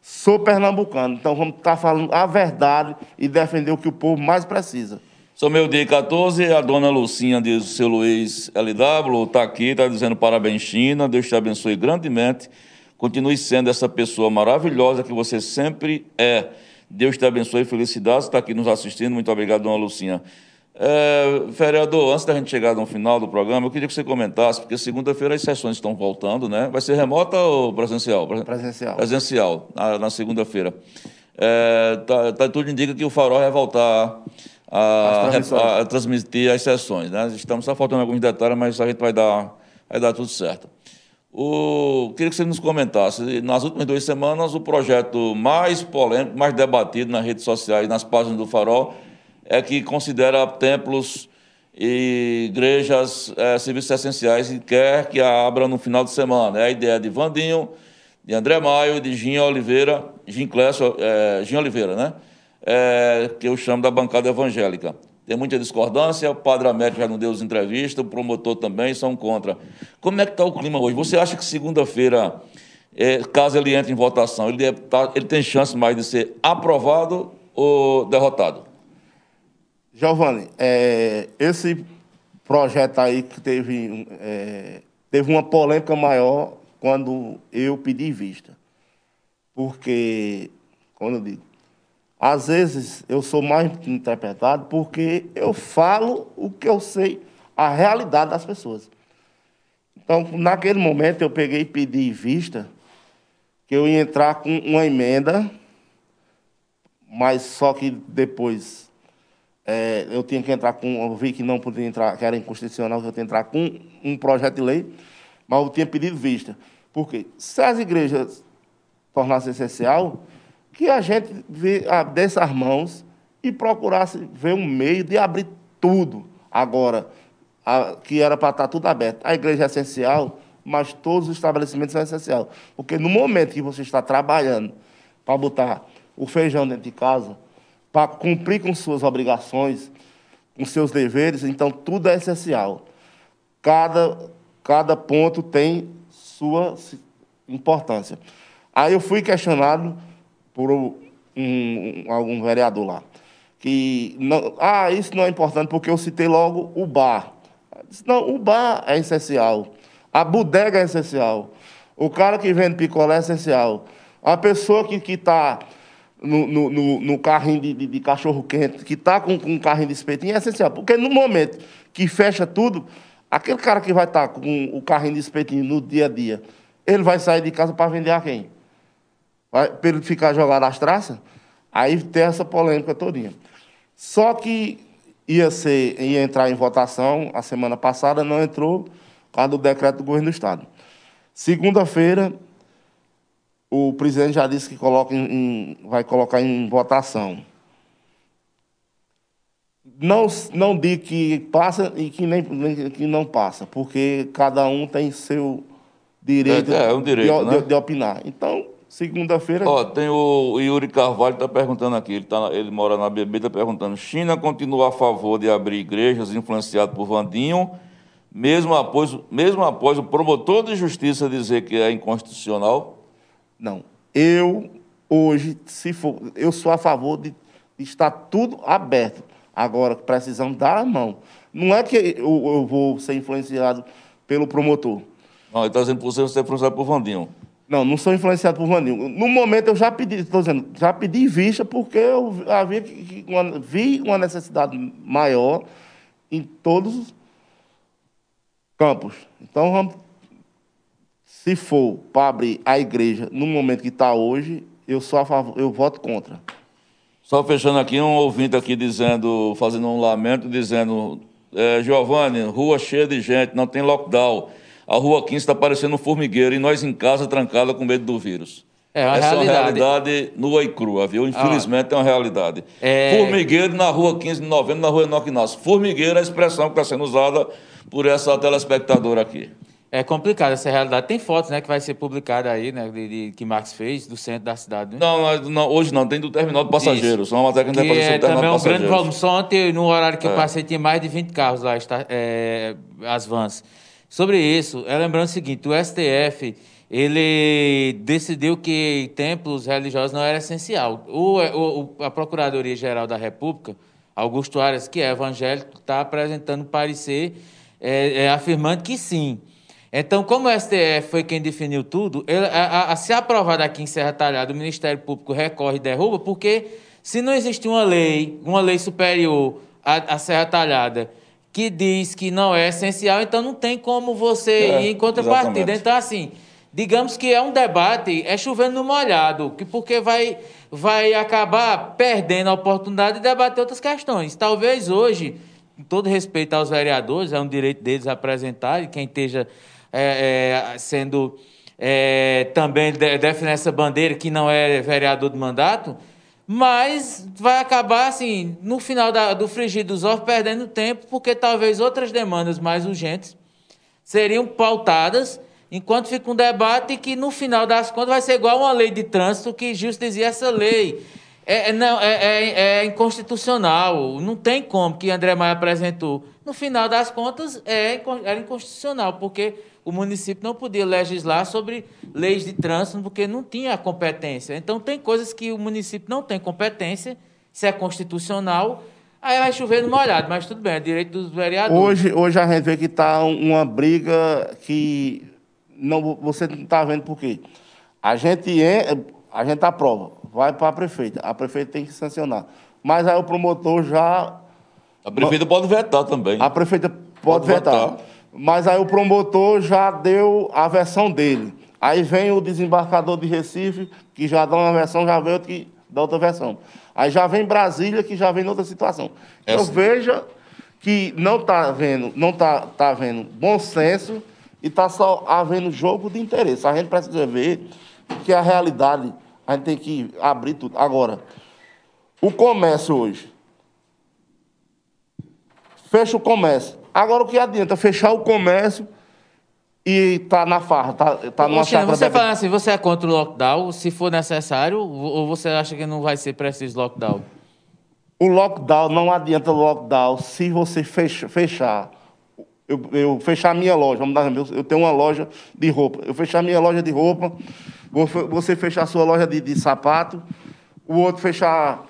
sou pernambucano. Então vamos estar falando a verdade e defender o que o povo mais precisa. Sou meu dia 14, a dona Lucinha diz o seu Luiz LW, está aqui, está dizendo parabéns, China, Deus te abençoe grandemente. Continue sendo essa pessoa maravilhosa que você sempre é. Deus te abençoe, felicidades, está aqui nos assistindo. Muito obrigado, dona Lucinha. É, vereador, antes da gente chegar no final do programa, eu queria que você comentasse, porque segunda-feira as sessões estão voltando, né? Vai ser remota ou presencial? Presencial. Presencial, na, na segunda-feira. É, tá, tá, tudo indica que o Farol vai voltar a, a, a, transmitir as sessões, né? Estamos só faltando alguns detalhes, mas a gente vai dar, vai dar tudo certo. O, queria que você nos comentasse, nas últimas duas semanas, o projeto mais polêmico, mais debatido nas redes sociais, nas páginas do Farol, é que considera templos e igrejas é, serviços essenciais e quer que abra no final de semana. É a ideia de Vandinho, de André Maio, de Ginho Oliveira, Gin Clécio, é, Gin Oliveira, né? É, que eu chamo da bancada evangélica. Tem muita discordância, o padre Américo já não deu as entrevistas, o promotor também são contra. Como é que está o clima hoje? Você acha que segunda-feira, é, caso ele entre em votação, ele, tá, ele tem chance mais de ser aprovado ou derrotado? Giovanni, é, esse projeto aí que teve, é, teve uma polêmica maior quando eu pedi vista. Porque, quando eu digo, às vezes eu sou mais interpretado porque eu falo o que eu sei, a realidade das pessoas. Então, naquele momento, eu peguei e pedi vista que eu ia entrar com uma emenda, mas só que depois é, eu tinha que entrar com, eu vi que não podia entrar, que era inconstitucional, que eu tinha que entrar com um projeto de lei, mas eu tinha pedido vista. Porque se as igrejas tornassem essencial, que a gente desse as mãos e procurasse ver um meio de abrir tudo agora, a, que era para estar tudo aberto. A igreja é essencial, mas todos os estabelecimentos são essenciais. Porque no momento que você está trabalhando para botar o feijão dentro de casa, para cumprir com suas obrigações, com seus deveres, então tudo é essencial. Cada, cada ponto tem sua importância. Aí eu fui questionado por um, um, algum vereador lá, que não, ah, isso não é importante porque eu citei logo o bar. disse, não, o bar é essencial. A bodega é essencial. O cara que vende picolé é essencial. A pessoa que está no, no, no, carrinho de, de, de cachorro-quente, que está com, com um carrinho de espetinho, é essencial. Porque no momento que fecha tudo, aquele cara que vai estar tá com o carrinho de espetinho no dia a dia, ele vai sair de casa para vender a quem? Para ele ficar jogado às traças? Aí tem essa polêmica todinha. Só que ia, ser, ia entrar em votação a semana passada, não entrou por causa do decreto do governo do Estado. Segunda-feira, o presidente já disse que coloca em, em, vai colocar em votação. Não, não digo que passa e que, nem, que não passa, porque cada um tem seu direito, é, é um direito de, né? de, de opinar. Então, segunda-feira. Ó, tem o Yuri Carvalho que está perguntando aqui, ele, tá, ele mora na BB, está perguntando: China continua a favor de abrir igrejas influenciado por Vandinho mesmo após, mesmo após o promotor de justiça dizer que é inconstitucional? Não. Eu, hoje, se for, eu sou a favor de, de estar tudo aberto. Agora, precisamos dar a mão. Não é que eu, eu vou ser influenciado pelo promotor. Não, ele está dizendo que você ser influenciado por Vandinho. Não, não sou influenciado por Vandinho. No momento eu já pedi, estou dizendo, já pedi vista porque eu havia uma, vi uma necessidade maior em todos campos. Então, vamos, se for para abrir a igreja no momento que está hoje, eu sou a favor, eu voto contra. Só fechando aqui, um ouvinte aqui dizendo, fazendo um lamento, dizendo, é, Giovanni, rua cheia de gente, não tem lockdown. A rua 15 está parecendo um formigueiro e nós em casa trancada com medo do vírus. É uma Essa realidade. é uma realidade nua e crua, viu? Infelizmente ah, é uma realidade. É... Formigueiro na rua 15 de novembro, na rua Enoque Inácio. Formigueiro é a expressão que está sendo usada por essa telespectadora aqui. É complicado essa realidade. Tem fotos, né, que vai ser publicada aí, né, de, de, que Max fez do centro da cidade. Né? Não, não, hoje não, tem do terminal de passageiros. Só uma matéria que, que é também um grande volume. Só ontem, no horário que É. eu passei, tinha mais de 20 carros lá, está, é, as vans. Sobre isso, é lembrando o seguinte, o STF, ele decidiu que templos religiosos não era essencial. O, o, a Procuradoria-Geral da República, Augusto Aras, que é evangélico, está apresentando parecer é, é, afirmando que sim. Então, como o STF foi quem definiu tudo, ele, a, a, a, se aprovado aqui em Serra Talhada, o Ministério Público recorre e derruba, porque se não existe uma lei, uma lei superior à, à Serra Talhada, que diz que não é essencial, então não tem como você é, ir em contrapartida. Então, assim, digamos que é um debate, é chovendo no molhado, que porque vai, vai acabar perdendo a oportunidade de debater outras questões. Talvez hoje com todo respeito aos vereadores, é um direito deles apresentar, e quem esteja é, é, sendo é, também defendendo essa bandeira que não é vereador de mandato, mas vai acabar, assim, no final da, do frigir dos ovos, perdendo tempo, porque talvez outras demandas mais urgentes seriam pautadas, enquanto fica um debate que, no final das contas, vai ser igual uma lei de trânsito que justo dizia essa lei é, não, é, é, é, inconstitucional. Não tem como que André Maia apresentou. No final das contas, é, era inconstitucional, porque o município não podia legislar sobre leis de trânsito, porque não tinha a competência. Então, tem coisas que o município não tem competência, se é constitucional, aí vai chover no molhado, mas tudo bem, é direito dos vereadores. Hoje, hoje a gente vê que está uma briga que não, você não está vendo por quê. A gente, é, a gente aprova vai para a prefeita. A prefeita tem que sancionar. Mas aí o promotor já. A prefeita pode vetar também. A prefeita pode, pode vetar. vetar. Mas aí o promotor já deu a versão dele. Aí vem o desembarcador de Recife, que já dá uma versão, já veio que dá outra versão. Aí já vem Brasília, que já vem outra situação. Essa... Então veja que não está vendo, não tá, tá vendo bom senso e está só havendo jogo de interesse. A gente precisa ver que a realidade a gente tem que abrir tudo. Agora, o comércio hoje. Fecha o comércio. Agora, o que adianta? Fechar o comércio e tá na farra, tá, tá numa chácara... Você fala assim, você é contra o lockdown, se for necessário, ou você acha que não vai ser preciso lockdown? O lockdown, não adianta lockdown se você fecha, fechar. Eu, eu fechar a minha loja, vamos dar eu tenho uma loja de roupa. Eu fechar a minha loja de roupa você fechar a sua loja de, de sapato, o outro fechar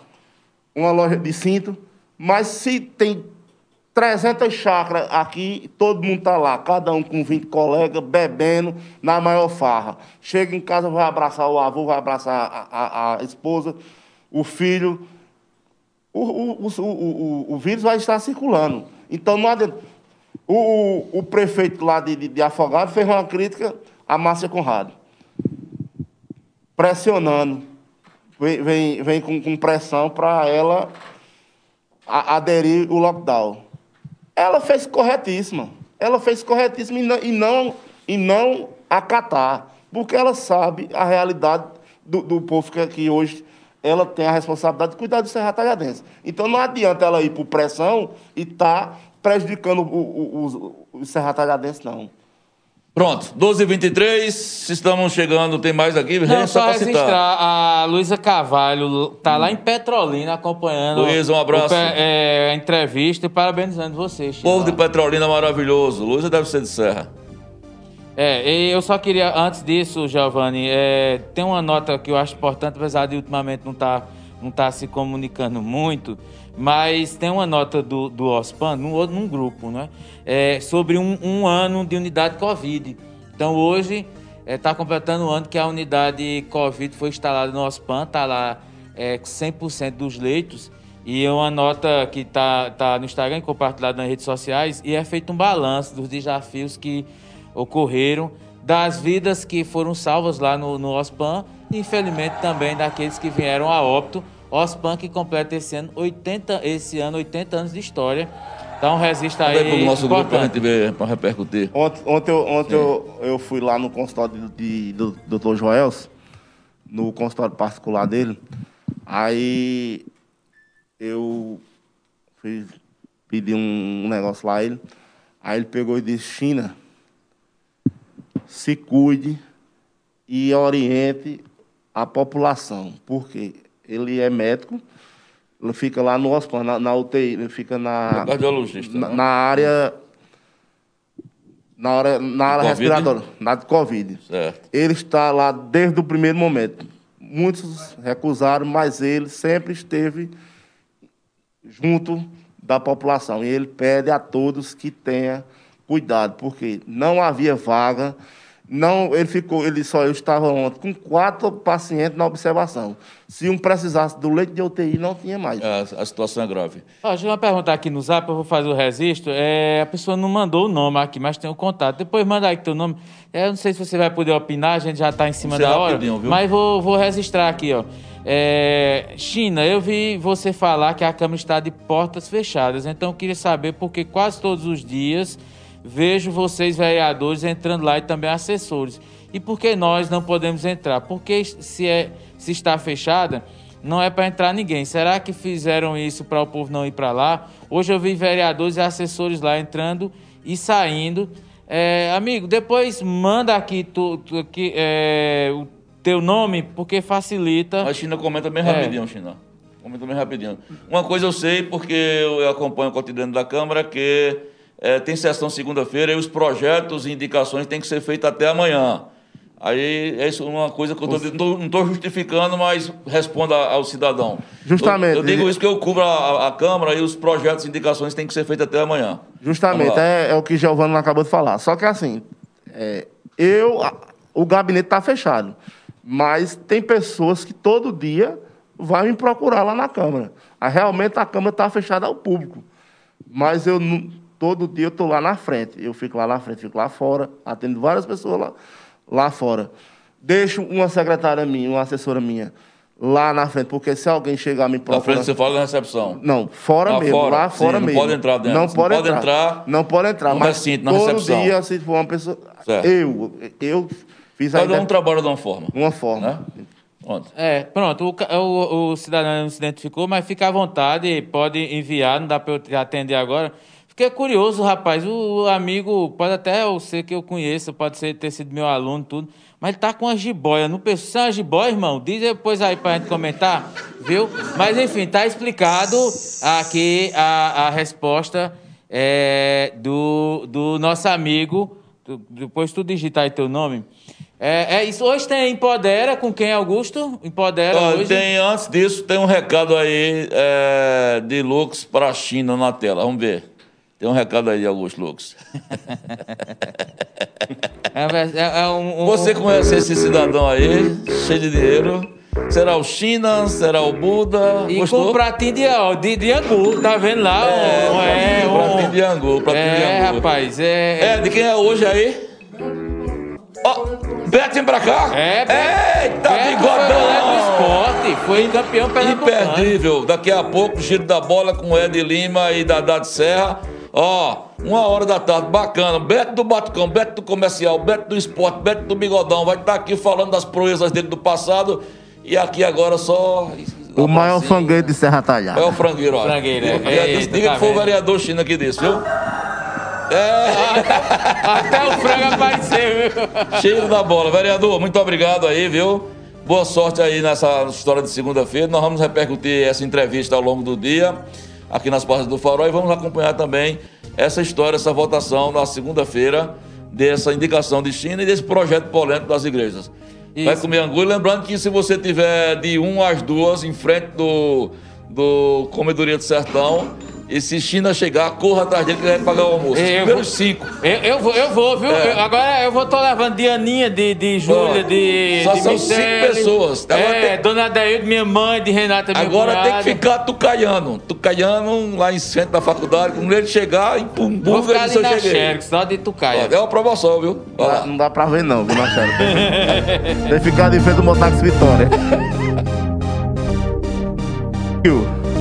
uma loja de cinto, mas se tem 300 chácaras aqui, todo mundo tá lá, cada um com 20 colegas, bebendo, na maior farra. Chega em casa, vai abraçar o avô, vai abraçar a, a- a esposa, o filho. O, o, o, o, vírus vai estar circulando. Então, não adianta. O, prefeito lá de, de, de Afogado fez uma crítica a Márcia Conrado. Pressionando. Vem, vem, vem com, com pressão para ela aderir o lockdown. Ela fez corretíssima. Ela fez corretíssima e não, e não, não acatar. Porque ela sabe a realidade do, do povo que, que hoje ela tem a responsabilidade de cuidar do Serra Talhadense. Então não adianta ela ir por pressão e estar prejudicando o, o, o, o Serra Talhadense, não. Pronto, 12h23, estamos chegando, tem mais aqui? Não, só registrar, a Luísa Carvalho tá lá em Petrolina acompanhando Luísa, um abraço. o é, a entrevista e parabenizando vocês. Povo de. Petrolina maravilhoso. Luísa deve ser de Serra. É, e eu só queria, antes disso, Giovanni, é, tem uma nota que eu acho importante, apesar de ultimamente não estar não tá se comunicando muito, mas tem uma nota do, do OSPAN, num, num grupo, né? É, sobre um, um ano de unidade Covid. Então, hoje, está completando um ano que a unidade Covid foi instalada no OSPAN, está lá é, 100% dos leitos, e é uma nota que está tá no Instagram, compartilhada nas redes sociais, e é feito um balanço dos desafios que ocorreram, das vidas que foram salvas lá no, no OSPAN, e infelizmente também daqueles que vieram a óbito. OSPAN que completa esse ano 80, esse ano 80 anos de história. Registro Manda aí aí. pro nosso grupo pra importante. gente ver, pra repercutir. Ontem, ontem, eu, ontem eu, eu fui lá no consultório de, do Dr. Joels, no consultório particular dele. Aí eu fui pedir um, um negócio lá a ele. Aí ele pegou e disse, China, se cuide e oriente a população. Por quê? Ele é médico, ele fica lá no hospital, na, na UTI, ele fica na, É cardiologista, na, né? na área na área, na área Covid? respiradora, na de Covid. Certo. Ele está lá desde o primeiro momento. Muitos recusaram, mas ele sempre esteve junto da população. E ele pede a todos que tenha cuidado, porque não havia vaga. Não, ele ficou, ele só eu estava ontem com quatro pacientes na observação. Se um precisasse do leite de UTI, não tinha mais. A, a situação é grave. Ó, deixa eu perguntar aqui no zap, eu vou fazer o registro. É, a pessoa não mandou o nome aqui, mas tem o contato. Depois manda aí teu nome. É, eu não sei se você vai poder opinar, a gente já está em cima Você da hora. rapidinho, viu? Mas vou, vou registrar aqui, ó. É, China, eu vi você falar que a Câmara está de portas fechadas, então eu queria saber porque quase todos os dias vejo vocês, vereadores, entrando lá e também assessores. E por que nós não podemos entrar? Porque se, é, se está fechada, não é para entrar ninguém. Será que fizeram isso para o povo não ir para lá? Hoje eu vi vereadores e assessores lá entrando e saindo. É, amigo, depois manda aqui, tu, tu- aqui é, o teu nome, porque facilita. A China comenta bem É. rapidinho, China. Comenta bem rapidinho. Uma coisa eu sei, porque eu acompanho o cotidiano da Câmara, que eh, tem sessão segunda-feira e os projetos e indicações têm que ser feitos até amanhã. Aí é isso uma coisa que eu tô, não estou justificando, mas responda ao cidadão. Justamente. Eu, eu digo isso que eu cubro a, a Câmara e os projetos e indicações têm que ser feitos até amanhã. Justamente, é, é o que Giovanni acabou de falar. Só que assim, é, eu, a- o gabinete está fechado, mas tem pessoas que todo dia vão me procurar lá na Câmara. Realmente a Câmara está fechada ao público, mas eu não- todo dia eu estou lá na frente. Eu fico lá na frente, fico lá fora, atendo várias pessoas lá, lá fora. Deixo uma secretária minha, uma assessora minha lá na frente, porque se alguém chegar me Na procurar... frente você fala da recepção. Não, fora Lá mesmo, fora, lá sim, fora não mesmo. pode entrar dentro. Não Não pode, entrar. entrar Não pode entrar. mas recinto, na todo recepção. dia, se for uma pessoa... Certo. Eu, eu fiz a Cada um ide- trabalha de uma forma. uma forma. Né? Pronto. É, pronto, o, o, o cidadão não se identificou, mas fica à vontade, pode enviar, não dá para eu te atender agora. Fiquei curioso, rapaz, o, amigo, pode até ser que eu conheça, pode ser ter sido meu aluno, tudo, mas ele tá com uma jiboia, não pensa, isso é uma jiboia, irmão? Diz depois aí pra gente comentar, viu? Mas enfim, tá explicado aqui a, a resposta é, do, do nosso amigo, tu- depois tu digita aí teu nome. É, é isso. Hoje tem Empodera com quem, Augusto? Empodera Ó, hoje. tem, antes disso, tem um recado aí é, de Lux para a China na tela. Vamos ver. Tem um recado aí, Augusto Lucas. É, é, é um, um, Você conhece esse cidadão aí, cheio de dinheiro? Será o China? Será o Buda? E Gostou? com um pratinho de, de, de angu, tá vendo lá? É, um, é, um- pratinho de angu, pratinho de É, angu. rapaz, é... É, de quem é hoje aí? Ó, Beto vem pra cá. É, Beto. Eita, Beto foi goleiro do bigodão. esporte, foi campeão pernambucano. Imperdível. Daqui a pouco, giro da bola com Ed Lima e Dadá de Serra. Ó, uma hora da tarde, bacana. Beto do Batucão, Beto do Comercial, Beto do Esporte, Beto do Bigodão. Vai estar aqui falando das proezas dele do passado. E aqui agora só. O maior Abracinho. fangueiro de Serra Talhada. É o frangueiro, ó. Frangueiro, é. Diga, Eita, diga tá que foi o vendo? vereador China que disse, viu? Até o frango apareceu, viu? Cheiro da bola. Vereador, muito obrigado aí, viu? Boa sorte aí nessa história de segunda-feira. Nós vamos repercutir essa entrevista ao longo do dia, aqui nas portas do Farol, e vamos acompanhar também essa história, essa votação na segunda-feira, dessa indicação de China e desse projeto polêmico das igrejas. Vai Isso. comer angu. Lembrando que se você tiver de 1 às 2 em frente do, do Comedoria do Sertão, e se China chegar, corra atrás dele que ele vai pagar o almoço. Os Eu primeiros vou- cinco. Eu, eu vou, eu vou, viu? É. Eu- agora eu vou tô levando de Aninha, de, de Júlia, de. só de são Michele. cinco pessoas. Agora é, tem- Dona Adaildo, minha mãe, de Renata, minha Agora tem cunhada. que ficar tucaiano. Tucaiano lá em centro da faculdade. Quando ele chegar, em Vou Pumbuga, ficar ele cheguei. Xerox, só de Tucaia. É uma promoção, viu? Lá. Não dá pra ver não, viu, Marcelo? Tem que ficar de frente do Motax Vitória.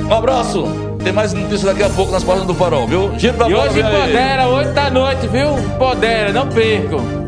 Um abraço. Tem mais notícias daqui a pouco nas páginas do Farol, viu? Giro da E hoje. Podera, 8 da noite, viu? Podera, não percam.